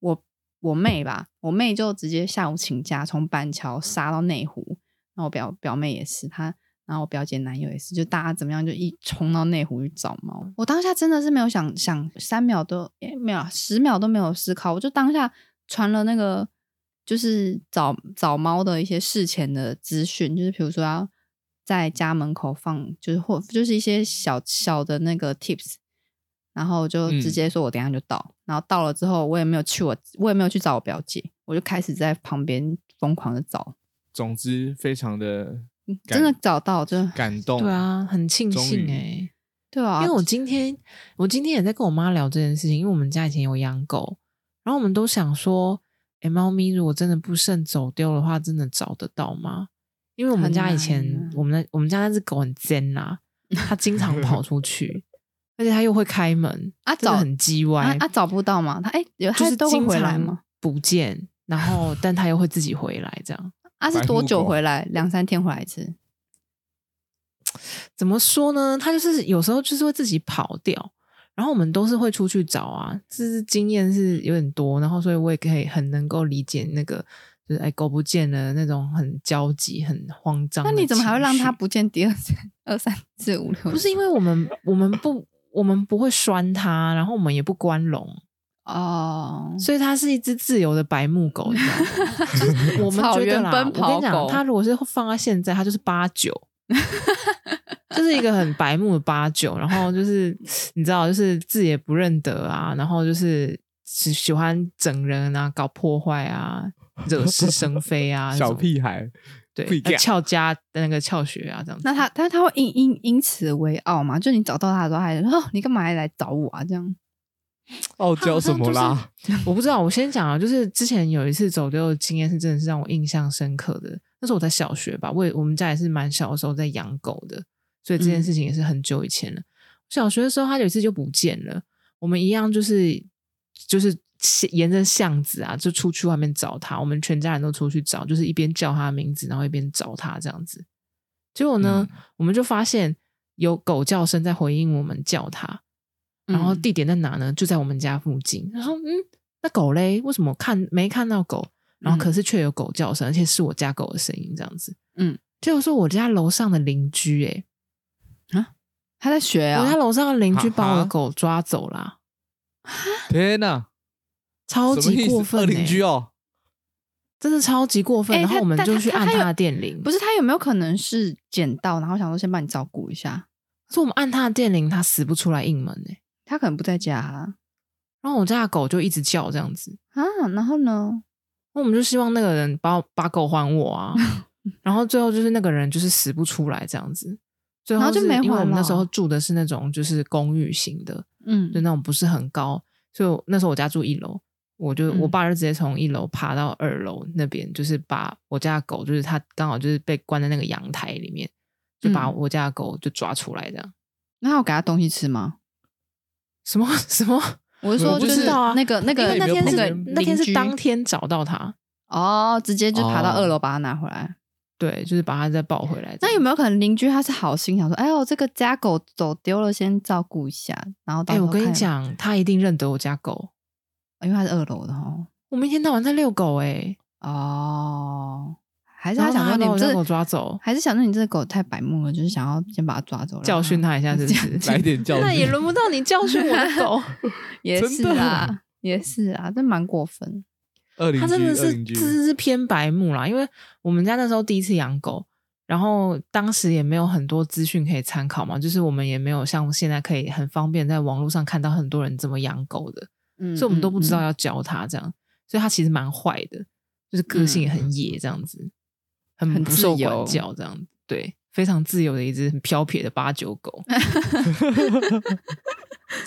我我妹吧，我妹就直接下午请假，从板桥杀到内湖。然后我表表妹也是，她，然后我表姐男友也是，就大家怎么样，就一冲到内湖去找猫。我当下真的是没有想想三秒都诶没有十秒都没有思考，我就当下传了那个就是找找猫的一些事前的资讯，就是比如说要。在家门口放，就是或就是一些小小的那个 tips，然后就直接说我等下就到，嗯，然后到了之后我也没有去我我也没有去找我表姐，我就开始在旁边疯狂的找。总之非常的真的找到就感动，对啊，很庆幸哎，欸，对啊，因为我今天我今天也在跟我妈聊这件事情，因为我们家以前有养狗，然后我们都想说，哎，猫咪如果真的不慎走丢的话，真的找得到吗？因为我们家以前，我们的我们家那只狗很尖呐，[LAUGHS] 它经常跑出去，而且它又会开门啊，找很叽歪啊，啊，找不到嘛？它哎，它、是、都会回来吗？不见，然后但它又会自己回来，这样啊？是多久回来？两三天回来一次？怎么说呢？它就是有时候就是会自己跑掉，然后我们都是会出去找啊，就是经验是有点多，然后所以我也可以很能够理解那个。就是哎，狗不见了那种很焦急、很慌张。那你怎么还会让它不见第二次、[LAUGHS] 二三四五六？不是因为我们我们不我们不会拴它，然后我们也不关笼哦，所以它是一只自由的白目狗，你知道吗？我们觉得啦，奔跑狗，我跟你讲，它如果是放在现在，它就是八九，就是一个很白目的八九，然后就是你知道，就是字也不认得啊，然后就是只喜欢整人啊，搞破坏啊。惹是生非啊，[LAUGHS] 小屁孩，对，翘家的那个翘学啊，这样子。那他，但是他会因因因此为傲嘛？就你找到他的时候，还说：“哦，你干嘛还来找我啊？”这样 [LAUGHS] 傲娇什么啦？[LAUGHS] 就是、我不知道。我先讲啊，就是之前有一次走丢的经验，是真的是让我印象深刻的。那时候我在小学吧，我也我们家也是蛮小的时候在养狗的，所以这件事情也是很久以前了。嗯、小学的时候，他有一次就不见了，我们一样就是就是。沿着巷子啊，就出去外面找他。我们全家人都出去找，就是一边叫他的名字，然后一边找他这样子。结果呢，嗯、我们就发现有狗叫声在回应我们叫他，然后地点在哪呢？就在我们家附近。然后，嗯，那狗嘞？为什么看没看到狗？然后可是却有狗叫声，而且是我家狗的声音这样子。嗯，结果说我家楼上的邻居、欸，诶啊，他在学啊，我家楼上的邻居把我的狗抓走了。天哪！超级过分、欸，邻居哦，真的超级过分。欸、然后我们就去按他的电铃，不是他有没有可能是捡到，然后想说先帮你照顾一下？可是我们按他的电铃，他死不出来应门呢、欸。他可能不在家、啊，然后我家的狗就一直叫这样子啊。然后呢，那我们就希望那个人把把狗还我啊。[LAUGHS] 然后最后就是那个人就是死不出来这样子，最后就没还。因为我们那时候住的是那种就是公寓型的，嗯，就那种不是很高，所以那时候我家住一楼。我就我爸就直接从一楼爬到二楼那边，嗯、就是把我家的狗，就是他刚好就是被关在那个阳台里面，就把我家的狗就抓出来这样。那要给他东西吃吗？什么 [LAUGHS] 什么？我是说，就是那个那个那天那个那天是当天找到他哦，直接就爬到二楼把他拿回来。对，就是把他再抱回来。那有没有可能邻居他是好心想说，哎呦，这个家狗走丢了，先照顾一下，然后哎，我跟你讲，他一定认得我家狗。因为他是二楼的哈，我们一天到晚在遛狗哎、欸，哦，还是他想说你这狗抓走，还是想说你这个狗太白目了，就是想要先把它抓走，教训他一下，[LAUGHS] 是不是？[LAUGHS] 来点教训，那也轮不到你教训我的狗，[LAUGHS] 也是啊，也是啊，这蛮过分。他真的是，这是偏白目啦，因为我们家那时候第一次养狗，然后当时也没有很多资讯可以参考嘛，就是我们也没有像现在可以很方便在网络上看到很多人怎么养狗的。所以，我们都不知道要教他这样，所以他其实蛮坏的，就是个性也很野，这样子，嗯、很不受管教，这样子，对，非常自由的一只很飘撇的八九狗。[LAUGHS]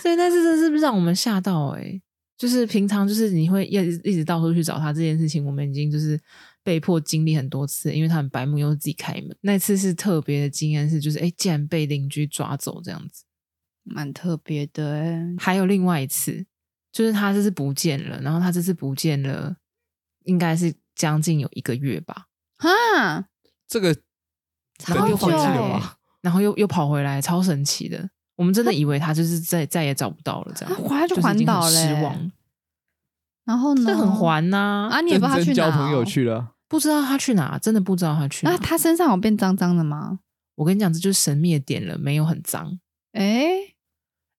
所以，但是这是不是让我们吓到、欸？哎，就是平常就是你会一直一直到处去找他这件事情，我们已经就是被迫经历很多次，因为他很白目，又自己开门。那次是特别的经验，是就是哎，竟然被邻居抓走这样子，蛮特别的、欸。还有另外一次。就是他这次不见了，然后他这次不见了，应该是将近有一个月吧。哈，这个然后又回来了，然后又又跑回来，超神奇的。我们真的以为他就是再再也找不到了，这样他回来就环岛了，失望。然后呢？这很环呐啊！你也不知道他去哪？交朋友去了，不知道他去哪，真的不知道他去哪。那他身上有变脏脏的吗？我跟你讲，这就是神秘的点了，没有很脏。哎。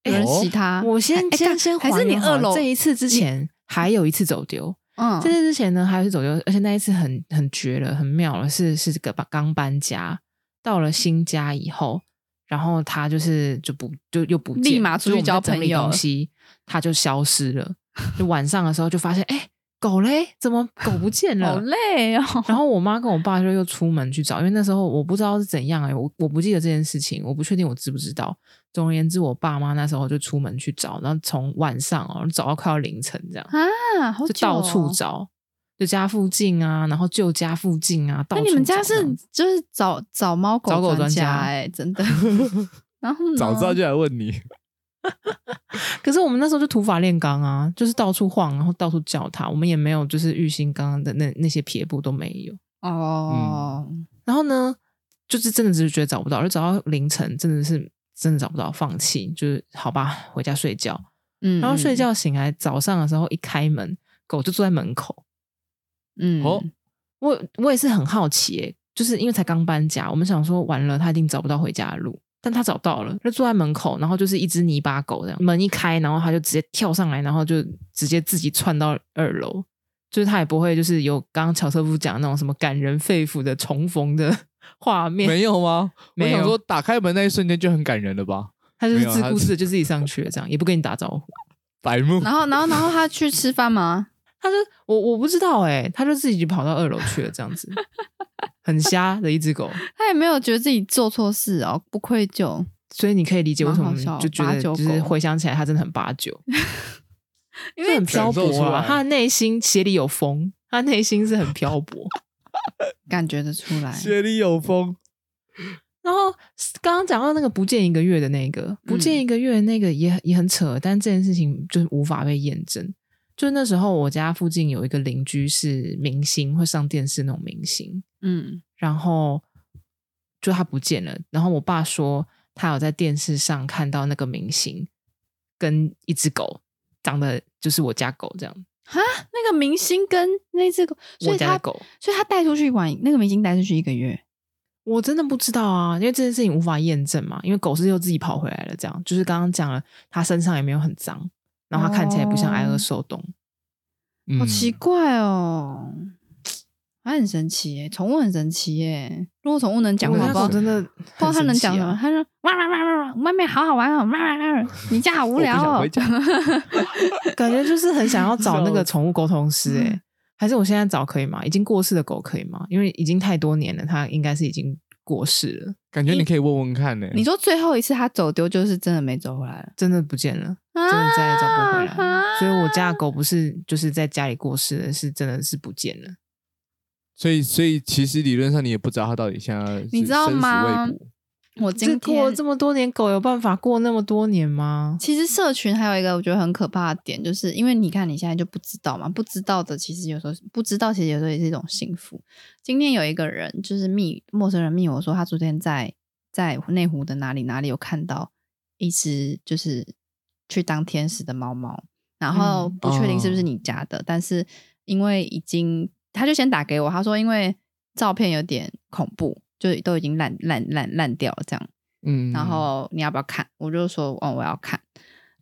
有人洗它，我先先先还是你二楼这一次之前还有一次走丢，嗯，这次之前呢还有一次走丢，而且那一次很很绝了，很妙了，是是这个刚搬家到了新家以后，然后他就是就不就又不，立马出去交朋友，东西他就消失了，就晚上的时候就发现哎。诶狗嘞？怎么狗不见了？[LAUGHS] 好累哦。[LAUGHS] 然后我妈跟我爸就又出门去找，因为那时候我不知道是怎样哎、欸，我我不记得这件事情，我不确定我知不知道。总而言之，我爸妈那时候就出门去找，然后从晚上哦找到快要凌晨这样啊，好哦、就到处找，就家附近啊，然后舅家附近啊，到处找。那你们家是就是找找猫狗找狗专家哎、欸，真的。[LAUGHS] 然后早知道就来问你。[LAUGHS] 可是我们那时候就土法炼钢啊，就是到处晃，然后到处叫它。我们也没有就是玉兴刚刚的那那些撇步都没有哦、嗯。然后呢，就是真的只是觉得找不到，就找到凌晨，真的是真的找不到，放弃，就是好吧，回家睡觉。嗯，然后睡觉醒来，早上的时候一开门，狗就坐在门口。嗯，哦，我我也是很好奇、欸，就是因为才刚搬家，我们想说完了，它一定找不到回家的路。但他找到了，他坐在门口，然后就是一只泥巴狗这样，门一开，然后他就直接跳上来，然后就直接自己窜到二楼，就是他也不会就是有刚刚乔瑟夫讲的那种什么感人肺腑的重逢的 [LAUGHS] 画面，没有吗？没有，我想说打开门那一瞬间就很感人了吧？他就是自顾自的就自己上去了，这样也不跟你打招呼，白目。然后，然后，然后他去吃饭吗？他就我我不知道哎、欸，他就自己就跑到二楼去了，这样子，[LAUGHS] 很瞎的一只狗，他也没有觉得自己做错事哦，不愧疚。所以你可以理解为什么就觉得，就是回想起来，他真的很八九，[LAUGHS] 因为很漂泊啊。他的内心鞋里有风，他内心是很漂泊，[LAUGHS] 感觉得出来。鞋里有风。然后刚刚讲到那个不见一个月的那个，不见一个月的那个也也很扯，但这件事情就是无法被验证。就那时候我家附近有一个邻居是明星，会上电视那种明星，嗯，然后就他不见了，然后我爸说。他有在电视上看到那个明星跟一只狗长得就是我家狗这样。哈，那个明星跟那只狗，所以他我家狗，所以他带出去玩，那个明星带出去一个月，我真的不知道啊，因为这件事情无法验证嘛，因为狗是又自己跑回来了，这样就是刚刚讲了，它身上也没有很脏，然后它看起来也不像挨饿受冻，哦，好奇怪哦。[TSK] 它很神奇耶，宠物很神奇耶。如果宠物能讲话，不知道真的，不知道它能讲什么。它说哇哇哇哇哇，外面好好玩哦，哇哇哇，你家好 [LAUGHS] 无聊哦。[LAUGHS] 感觉就是很想要找那个宠物沟通师哎，还是我现在找可以吗？已经过世的狗可以吗？因为已经太多年了，它应该是已经过世了。感觉你可以问问看呢。你说最后一次它走丢，就是真的没走回来了，真的不见了，真的再也找不回来。所以我家的狗不是就是在家里过世的，是真的是不见了。所以，所以其实理论上你也不知道他到底现在你知道吗？我今天过了这么多年，狗有办法过那么多年吗？其实社群还有一个我觉得很可怕的点，就是因为你看你现在就不知道嘛，不知道的其实有时候不知道，其实有时候也是一种幸福。今天有一个人就是密陌生人密我说，他昨天在在内湖的哪里哪里有看到一只就是去当天使的猫猫，然后不确定是不是你家的，嗯哦、但是因为已经。他就先打给我，他说因为照片有点恐怖，就都已经烂烂烂烂掉了这样，嗯，然后你要不要看？我就说哦，我要看。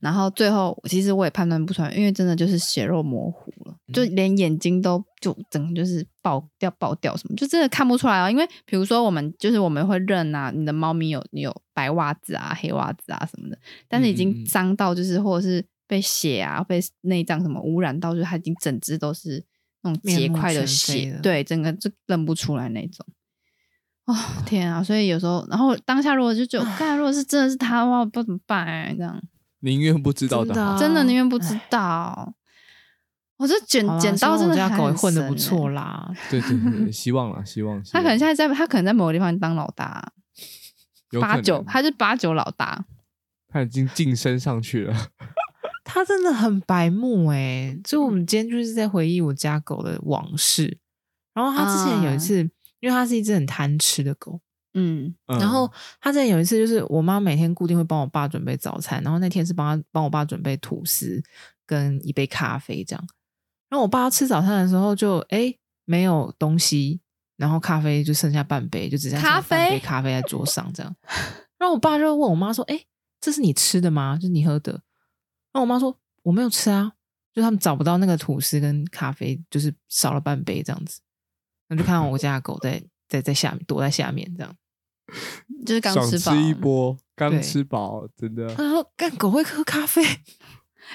然后最后其实我也判断不出来，因为真的就是血肉模糊了，就连眼睛都就整个就是爆掉爆掉什么，就真的看不出来哦。因为比如说我们就是我们会认啊，你的猫咪有你有白袜子啊、黑袜子啊什么的，但是已经脏到就是或者是被血啊、被内脏什么污染到，就是它已经整只都是。那种结块的血，对，整个就认不出来那种。哦，天啊！所以有时候，然后当下如果就觉得，看如果是真的是他的话，我不知道怎么办哎、欸，这样。宁愿不知道的，的真的宁愿不知道。我这剪剪刀真的还、欸、狗混的不错啦。[LAUGHS] 对对对，希望啦，希望。[LAUGHS] 他可能现在在，他可能在某个地方当老大，[LAUGHS] 八九，他是八九老大，他已经晋升上去了。他真的很白目哎、欸，就我们今天就是在回忆我家狗的往事。然后他之前有一次，嗯、因为它是一只很贪吃的狗，嗯，然后他之前有一次，就是我妈每天固定会帮我爸准备早餐，然后那天是帮他帮我爸准备吐司跟一杯咖啡这样。然后我爸吃早餐的时候就哎没有东西，然后咖啡就剩下半杯，就只剩下半杯咖啡在桌上这样。然后我爸就问我妈说：“哎，这是你吃的吗？就是你喝的？”然后我妈说我没有吃啊，就他们找不到那个吐司跟咖啡，就是少了半杯这样子。那就看到我家的狗在在在下面躲在下面这样，[LAUGHS] 就是刚吃饱，吃一波，刚吃饱，真的。他说干狗会喝咖啡？[LAUGHS]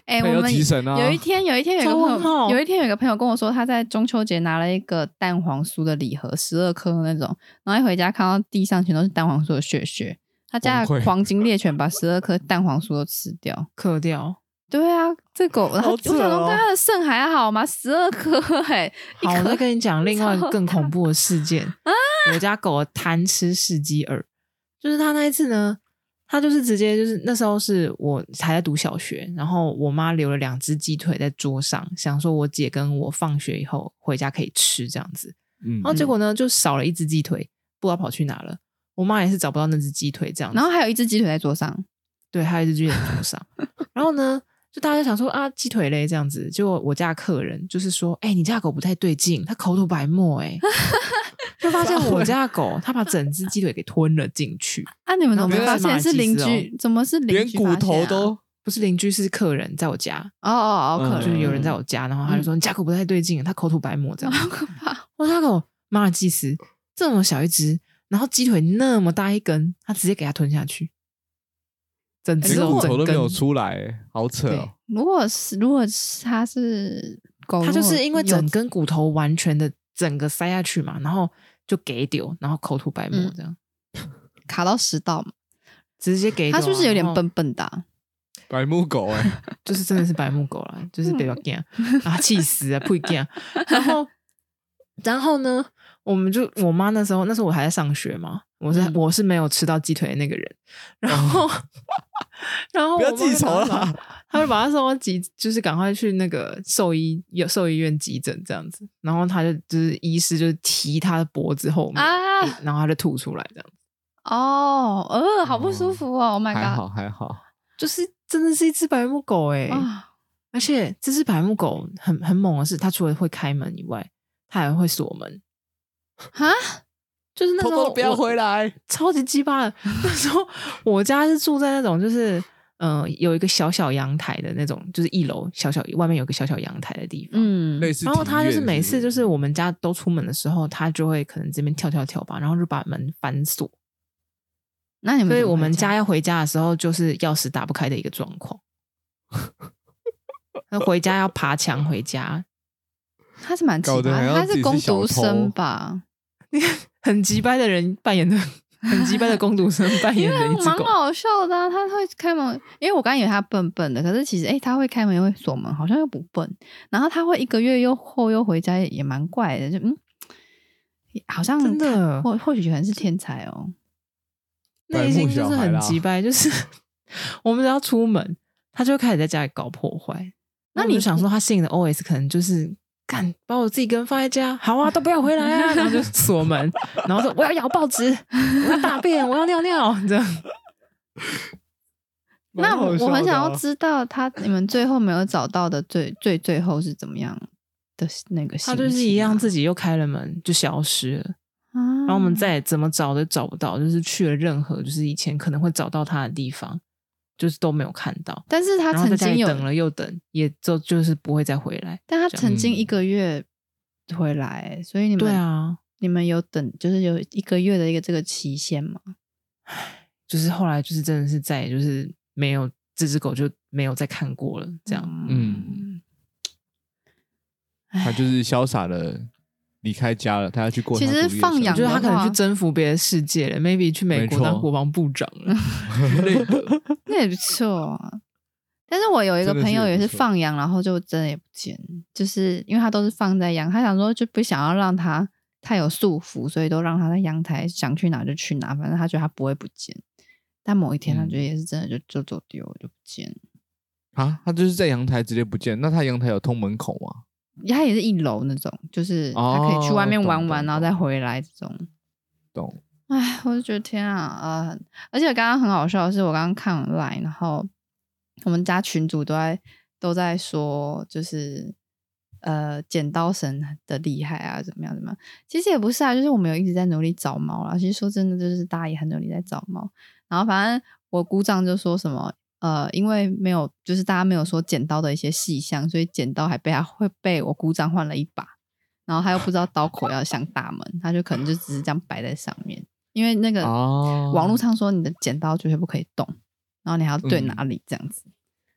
哎、欸，我们有一天有一天有一个朋友，有一天有一个朋友跟我说，他在中秋节拿了一个蛋黄酥的礼盒，十二颗那种，然后一回家看到地上全都是蛋黄酥的屑屑，他家的黄金猎犬把十二颗蛋黄酥都吃掉，[LAUGHS] 嗑掉。对啊，这狗，然后我想说跟它的肾还好吗？十二颗 [LAUGHS] 哎！好，我再跟你讲另外一个更恐怖的事件。[LAUGHS] 啊、我家狗贪吃四鸡耳，就是它那一次呢，它就是直接就是那时候是我还在读小学，然后我妈留了两只鸡腿在桌上，想说我姐跟我放学以后回家可以吃这样子。嗯，然后结果呢，就少了一只鸡腿，不知道跑去哪了。我妈也是找不到那只鸡腿这样子。然后还有一只鸡腿在桌上，对，还有一只鸡腿在桌上。然后呢，就大家想说啊，鸡腿嘞这样子。结果我家客人就是说，哎、欸，你家狗不太对劲，它口吐白沫、欸，哎。[LAUGHS] 就发现我家狗，它把整只鸡腿给吞了进去。[LAUGHS] 啊！你们怎么没发现是邻居？怎么是邻居、啊？连骨头都不是邻居，是客人在我家。哦哦哦，客人就是有人在我家，然后他就说：“你家狗不太对劲，它口吐白沫，这样好可怕。”我家狗马尔济斯这么小一只，然后鸡腿那么大一根，它直接给它吞下去，整只骨头都没有出来，好扯哦。如果是如果是它是狗，它就是因为整根骨头完全的整个塞下去嘛，然后。就给丢，然后口吐白沫，这样、嗯、卡到食道嘛，直接给。他是不是有点笨笨的、啊？白目狗哎、欸，[LAUGHS] 就是真的是白目狗了，就是比较干啊，气死啊，不会干。然后，然后呢，我们就我妈那时候，那时候我还在上学嘛，我是、嗯、我是没有吃到鸡腿的那个人。然后，哦、然后 [LAUGHS] 不要记仇了。他就把他送到急，就是赶快去那个兽医有兽医院急诊这样子，然后他就就是医师就提他的脖子后面，啊、然后他就吐出来这样子。哦，呃，好不舒服哦，Oh my god，还好还好，就是真的是一只白目狗哎、而且这只白目狗很很猛的是，它除了会开门以外，它还会锁门。哈，就是那时候不要回来，超级鸡巴的。[LAUGHS] 那时候我家是住在那种就是。嗯、呃，有一个小小阳台的那种，就是一楼小小外面有个小小阳台的地方。嗯，类似。然后他就是每次就是我们家都出门的时候，他就会可能这边跳跳跳吧，然后就把门反锁。那你们，所以我们家要回家的时候，就是钥匙打不开的一个状况。那回家要爬墙回家，他是蛮奇葩，他是工读生吧？你看，很急掰的人扮演的。很鸡掰的工读生 [LAUGHS] 扮演的一只狗，蛮好笑的、啊。他会开门，因为我刚以为他笨笨的，可是其实，哎、欸，他会开门又会锁门，好像又不笨。然后他会一个月又后又回家，也蛮怪的。就嗯，好像真的，或或许可能是天才哦。内心就是很鸡掰，就是 [LAUGHS] 我们只要出门，他就开始在家里搞破坏。那你想说，他心里的 OS 可能就是。干，把我自己一个人放在家，好啊，都不要回来啊，[LAUGHS] 然后就锁门，然后说我要咬报纸，我要大便，我要尿尿，这样。[LAUGHS] 那我我很想要知道，他你们最后没有找到的最最最后是怎么样的那个、啊？他就是一样，自己又开了门就消失了，啊、然后我们再怎么找都找不到，就是去了任何就是以前可能会找到他的地方。就是都没有看到，但是他曾经有等了又等，也就就是不会再回来。但他曾经一个月回来，嗯、所以你们对啊，你们有等，就是有一个月的一个这个期限吗？[SIGHS] 就是后来就是真的是再就是没有这只狗就没有再看过了，这样，嗯，他就是潇洒的。离开家了，他要去过。其实放养，就是他可能去征服别的世界了，maybe 去美国当国防部长了。那也不错啊。但是我有一个朋友也是放羊，然后就真的也不见，就是因为他都是放在阳，他想说就不想要让他太有束缚，所以都让他在阳台，想去哪就去哪，反正他觉得他不会不见。但某一天，他觉得也是真的就就走丢了，就不见。啊，他就是在阳台直接不见，那他阳台有通门口吗？它也是一楼那种，就是它可以去外面玩玩，然后再回来这种。懂。哎，我就觉得天啊，呃，而且刚刚很好笑的是，我刚刚看了 LINE，然后我们家群主都在都在说，就是呃，剪刀神的厉害啊，怎么样怎么样？其实也不是啊，就是我们有一直在努力找猫啦。其实说真的，就是大家也很努力在找猫。然后反正我姑丈就说什么。呃，因为没有，就是大家没有说剪刀的一些细项，所以剪刀还被他会被我姑丈换了一把，然后他又不知道刀口要向大门，他就可能就只是这样摆在上面，因为那个网络上说你的剪刀绝对不可以动，然后你还要对哪里这样子。嗯，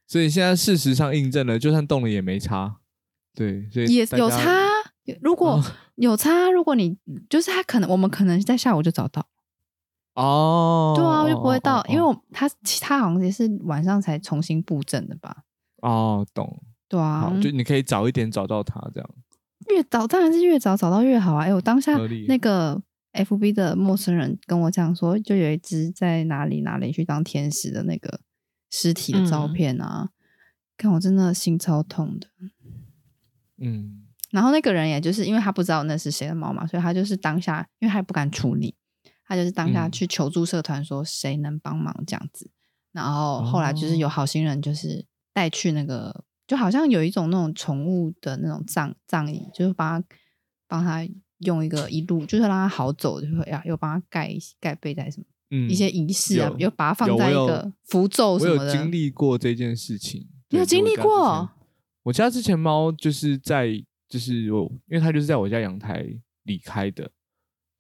所以现在事实上印证了，就算动了也没差。对，所以也有差，如果有差，如果你就是他可能我们可能在下午就找到。哦，对啊，我就不会到，哦、因为我他他好像也是晚上才重新布阵的吧？哦，懂。对啊，就你可以早一点找到他，这样。越早当然是越早找到越好啊！哎，我当下那个 FB 的陌生人跟我讲说，就有一只在哪里哪里去当天使的那个尸体的照片啊，看、嗯、我真的心超痛的。嗯，然后那个人也就是因为他不知道那是谁的猫嘛，所以他就是当下，因为他也不敢处理，他就是当下去求助社团说谁能帮忙这样子。然后后来就是有好心人就是带去那个，就好像有一种那种宠物的那种葬葬仪，就是帮他帮他。用一个一路就是让他好走，就会呀，又帮他盖盖被在什么，嗯，一些仪式啊，又把它放在一个符咒什么的。我有经历过这件事情，你有经历过？我家之前猫就是在，就是我，因为它就是在我家阳台离开的。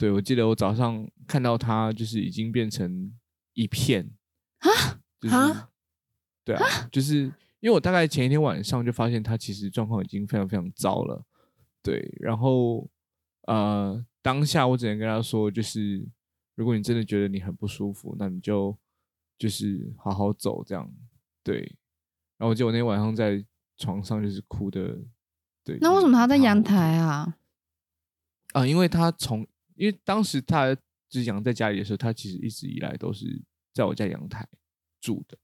对，我记得我早上看到它，就是已经变成一片啊，就是对啊，就是因为我大概前一天晚上就发现它其实状况已经非常非常糟了，对，然后。呃，当下我只能跟他说，就是如果你真的觉得你很不舒服，那你就就是好好走，这样对。然后我记得我那天晚上在床上就是哭的，对。那为什么他在阳台啊？啊、呃，因为他从因为当时他就是养在家里的时候，他其实一直以来都是在我家阳台住的，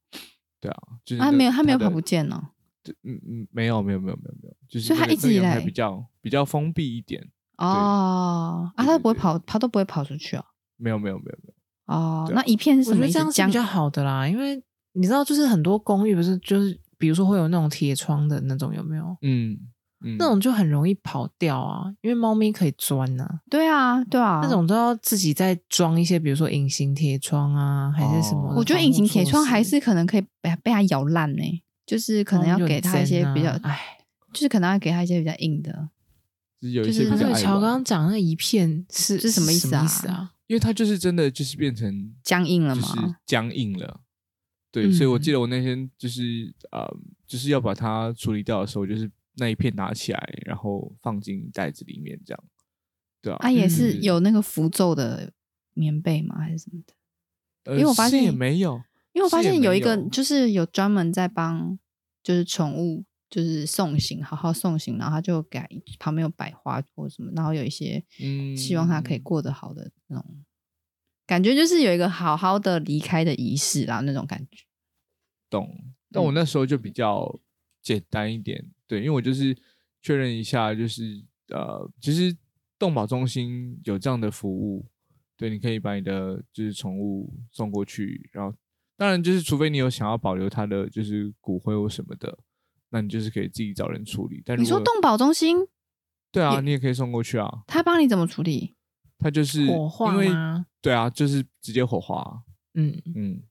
对啊，就是他没有他没有跑不见呢？对，嗯嗯，没有没有没有没有没有，就是所以他一直以来比较比较封闭一点。哦啊，他不会跑，他都不会跑出去哦。没有没有没有没有。哦，那一片是什么？这样是比较好的啦，因为你知道，就是很多公寓不是就是，比如说会有那种铁窗的那种，有没有？嗯嗯，那种就很容易跑掉啊，因为猫咪可以钻呐。对啊对啊，那种都要自己再装一些，比如说隐形铁窗啊，还是什么？我觉得隐形铁窗还是可能可以被被它咬烂呢，就是可能要给它一些比较，哎，就是可能要给它一些比较硬的。有一些比较就是乔刚刚讲那一片是是什么意思啊？因为它就是真的就是变成僵硬了嘛，是僵硬了。对，嗯、所以我记得我那天就是呃，就是要把它处理掉的时候，就是那一片拿起来，然后放进袋子里面，这样。对啊，它、啊、也是有那个符咒的棉被吗？还是什么的？呃、因为我发现也没有，因为我发现有一个就是有专门在帮就是宠物。就是送行，好好送行，然后他就给旁边有摆花或什么，然后有一些希望他可以过得好的那种、嗯、感觉，就是有一个好好的离开的仪式啦，那种感觉。懂，但我那时候就比较简单一点，嗯、对，因为我就是确认一下，就是呃，其实动保中心有这样的服务，对，你可以把你的就是宠物送过去，然后当然就是除非你有想要保留它的就是骨灰或什么的。那你就是可以自己找人处理。但你说动保中心？对啊，你也可以送过去啊。他帮你怎么处理？他就是火化吗？对啊，就是直接火化。嗯嗯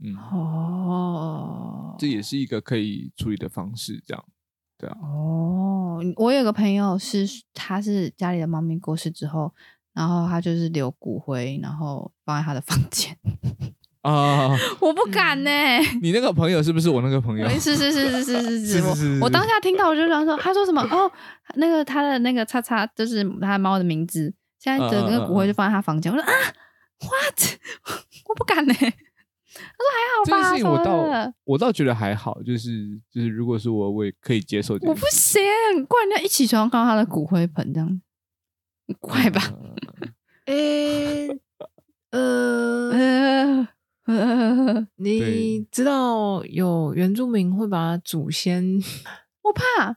嗯。哦，这也是一个可以处理的方式，这样。对啊。哦，我有个朋友是，他是家里的猫咪过世之后，然后他就是留骨灰，然后放在他的房间。[LAUGHS] 啊！我不敢呢。你那个朋友是不是我那个朋友？是是是是是是是。我当下听到我就想说，他说什么？哦，那个他的那个叉叉就是他猫的名字。现在整个骨灰就放在他房间。我说啊，what？[LAUGHS] 我不敢呢。他说还好吧。这个事情我倒我倒觉得还好，就是就是如果是我，我也可以接受。我不行，怪人家一起床看到他的骨灰盆这样，怪吧？[LAUGHS] 诶，呃。[LAUGHS] 你知道有原住民会把祖先？[LAUGHS] 我怕，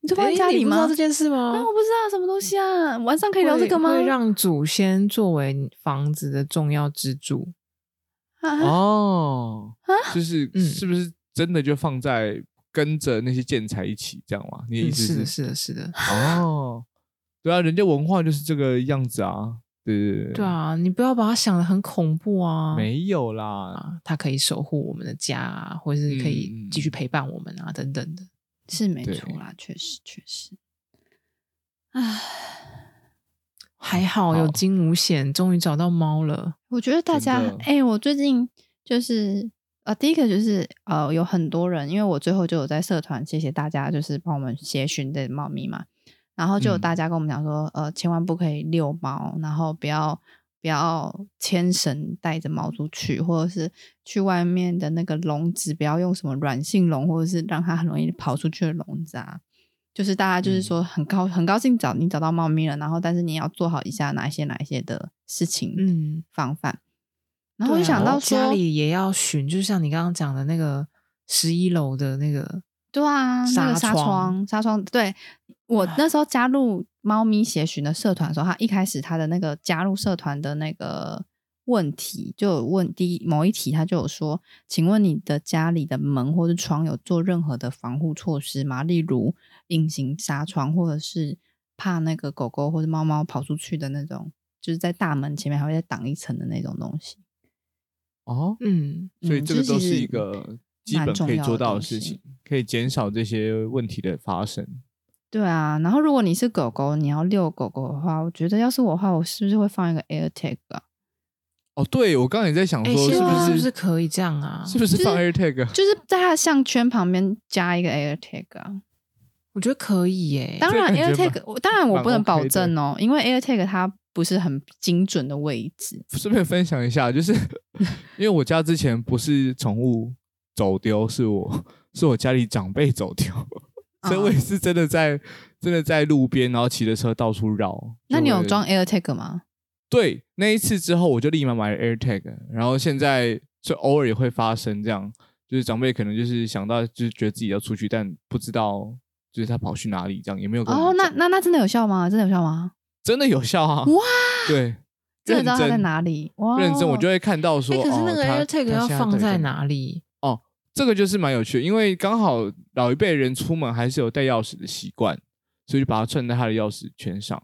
你就放在家里吗？欸、你不知道这件事吗？啊，我不知道什么东西啊。晚上可以聊这个吗？让祖先作为房子的重要支柱。啊、哦，啊、就是是不是真的就放在跟着那些建材一起这样吗？你的意思是？是的，是的，是的。哦，[LAUGHS] 对啊，人家文化就是这个样子啊。对对对，对啊，你不要把它想的很恐怖啊！没有啦，它可以守护我们的家啊，或者是可以继续陪伴我们啊，嗯、等等的，是没错啦，确实确实。唉，还好有惊无险，终于找到猫了。我觉得大家，哎、欸，我最近就是呃，第一个就是呃，有很多人，因为我最后就有在社团，谢谢大家，就是帮我们协寻的猫咪嘛。然后就有大家跟我们讲说，嗯、呃，千万不可以遛猫，然后不要不要牵绳带着猫出去，或者是去外面的那个笼子，不要用什么软性笼，或者是让它很容易跑出去的笼子啊。就是大家就是说很高、嗯、很高兴找你找到猫咪了，然后但是你要做好以下哪一些哪一些的事情，嗯，防范。然后我就想到说、啊、家里也要巡，就像你刚刚讲的那个十一楼的那个，对啊，那个纱窗纱窗，对，我那时候加入猫咪协巡的社团的时候，他一开始他的那个加入社团的那个。问题就有问第一某一题，他就有说，请问你的家里的门或者窗有做任何的防护措施吗？例如隐形纱窗，或者是怕那个狗狗或者猫猫跑出去的那种，就是在大门前面还会再挡一层的那种东西。哦，嗯，所以这个都是一个基本可以做到的事情，可以减少这些问题的发生。对啊，然后如果你是狗狗，你要遛狗狗的话，我觉得要是我的话，我是不是会放一个 AirTag 啊？哦，对，我刚刚也在想说，是不是、欸、是不是可以这样啊？是不是放 AirTag？就是、就是在它的项圈旁边加一个 AirTag 啊？我觉得可以耶。当然 AirTag，当然我不能保证哦，因为 AirTag 它不是很精准的位置。顺便分享一下，就是 [LAUGHS] 因为我家之前不是宠物走丢，是我是我家里长辈走丢，所以我也是真的在真的在路边，然后骑着车到处绕。那你有装 AirTag 吗？对，那一次之后，我就立马买了 AirTag，然后现在就偶尔也会发生这样，就是长辈可能就是想到，就是觉得自己要出去，但不知道就是他跑去哪里，这样也没有跟哦，那那那真的有效吗？真的有效吗？真的有效啊！哇，对，真的知道他在哪里？哇，认真我就会看到说，可是那个 AirTag 要放在哪里？哦，这个就是蛮有趣的，因为刚好老一辈人出门还是有带钥匙的习惯，所以就把它串在他的钥匙圈上。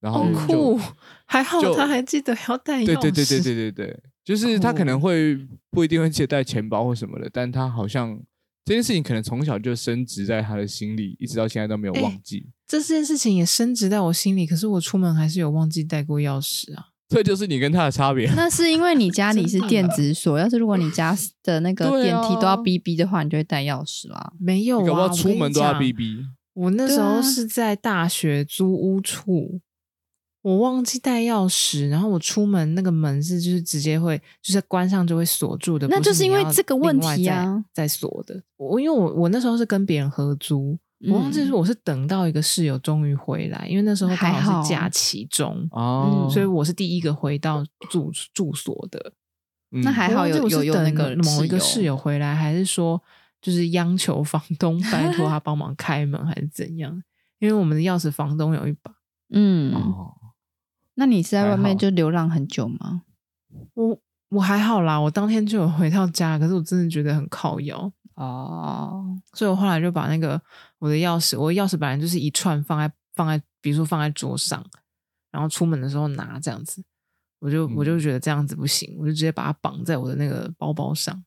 然后酷，还好他还记得要带钥匙。对对对对对对对，就是他可能会不一定会记得带钱包或什么的，但他好像这件事情可能从小就深植在他的心里，一直到现在都没有忘记。这件事情也深植在我心里，可是我出门还是有忘记带过钥匙啊。这就是你跟他的差别。那是因为你家里是电子锁，要是如果你家 [LAUGHS] 的那个电梯都要哔哔的话，你就会带钥匙啦。没有啊，我出门都要哔哔。我那时候是在大学租屋处。我忘记带钥匙，然后我出门那个门是就是直接会就是关上就会锁住的，那就是因为这个问题啊，在锁的。我因为我我那时候是跟别人合租，嗯、我忘记是我是等到一个室友终于回来，因为那时候刚好是假期中哦，所以我是第一个回到住住所的。嗯、那还好有有有那个某一个室友回来，还是说就是央求房 [LAUGHS] 东拜托他帮忙开门还是怎样？因为我们的钥匙房东有一把，嗯。哦那你是在外面就流浪很久吗？我我还好啦，我当天就有回到家，可是我真的觉得很靠腰哦，所以我后来就把那个我的钥匙，我的钥匙本来就是一串放在放在，比如说放在桌上，然后出门的时候拿这样子，我就、嗯、我就觉得这样子不行，我就直接把它绑在我的那个包包上。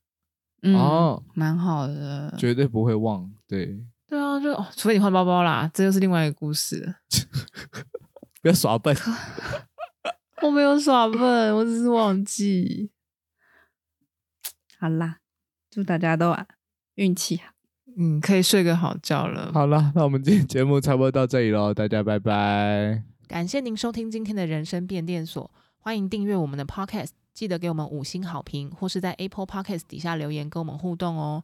嗯、哦，蛮好的，绝对不会忘。对对啊，就除非你换包包啦，这又是另外一个故事。[LAUGHS] 不要耍笨，[LAUGHS] 我没有耍笨，我只是忘记。好啦，祝大家都运气好，嗯，可以睡个好觉了。好了，那我们今天节目差不多到这里喽，大家拜拜。感谢您收听今天的人生变电所，欢迎订阅我们的 Podcast，记得给我们五星好评，或是在 Apple Podcast 底下留言跟我们互动哦。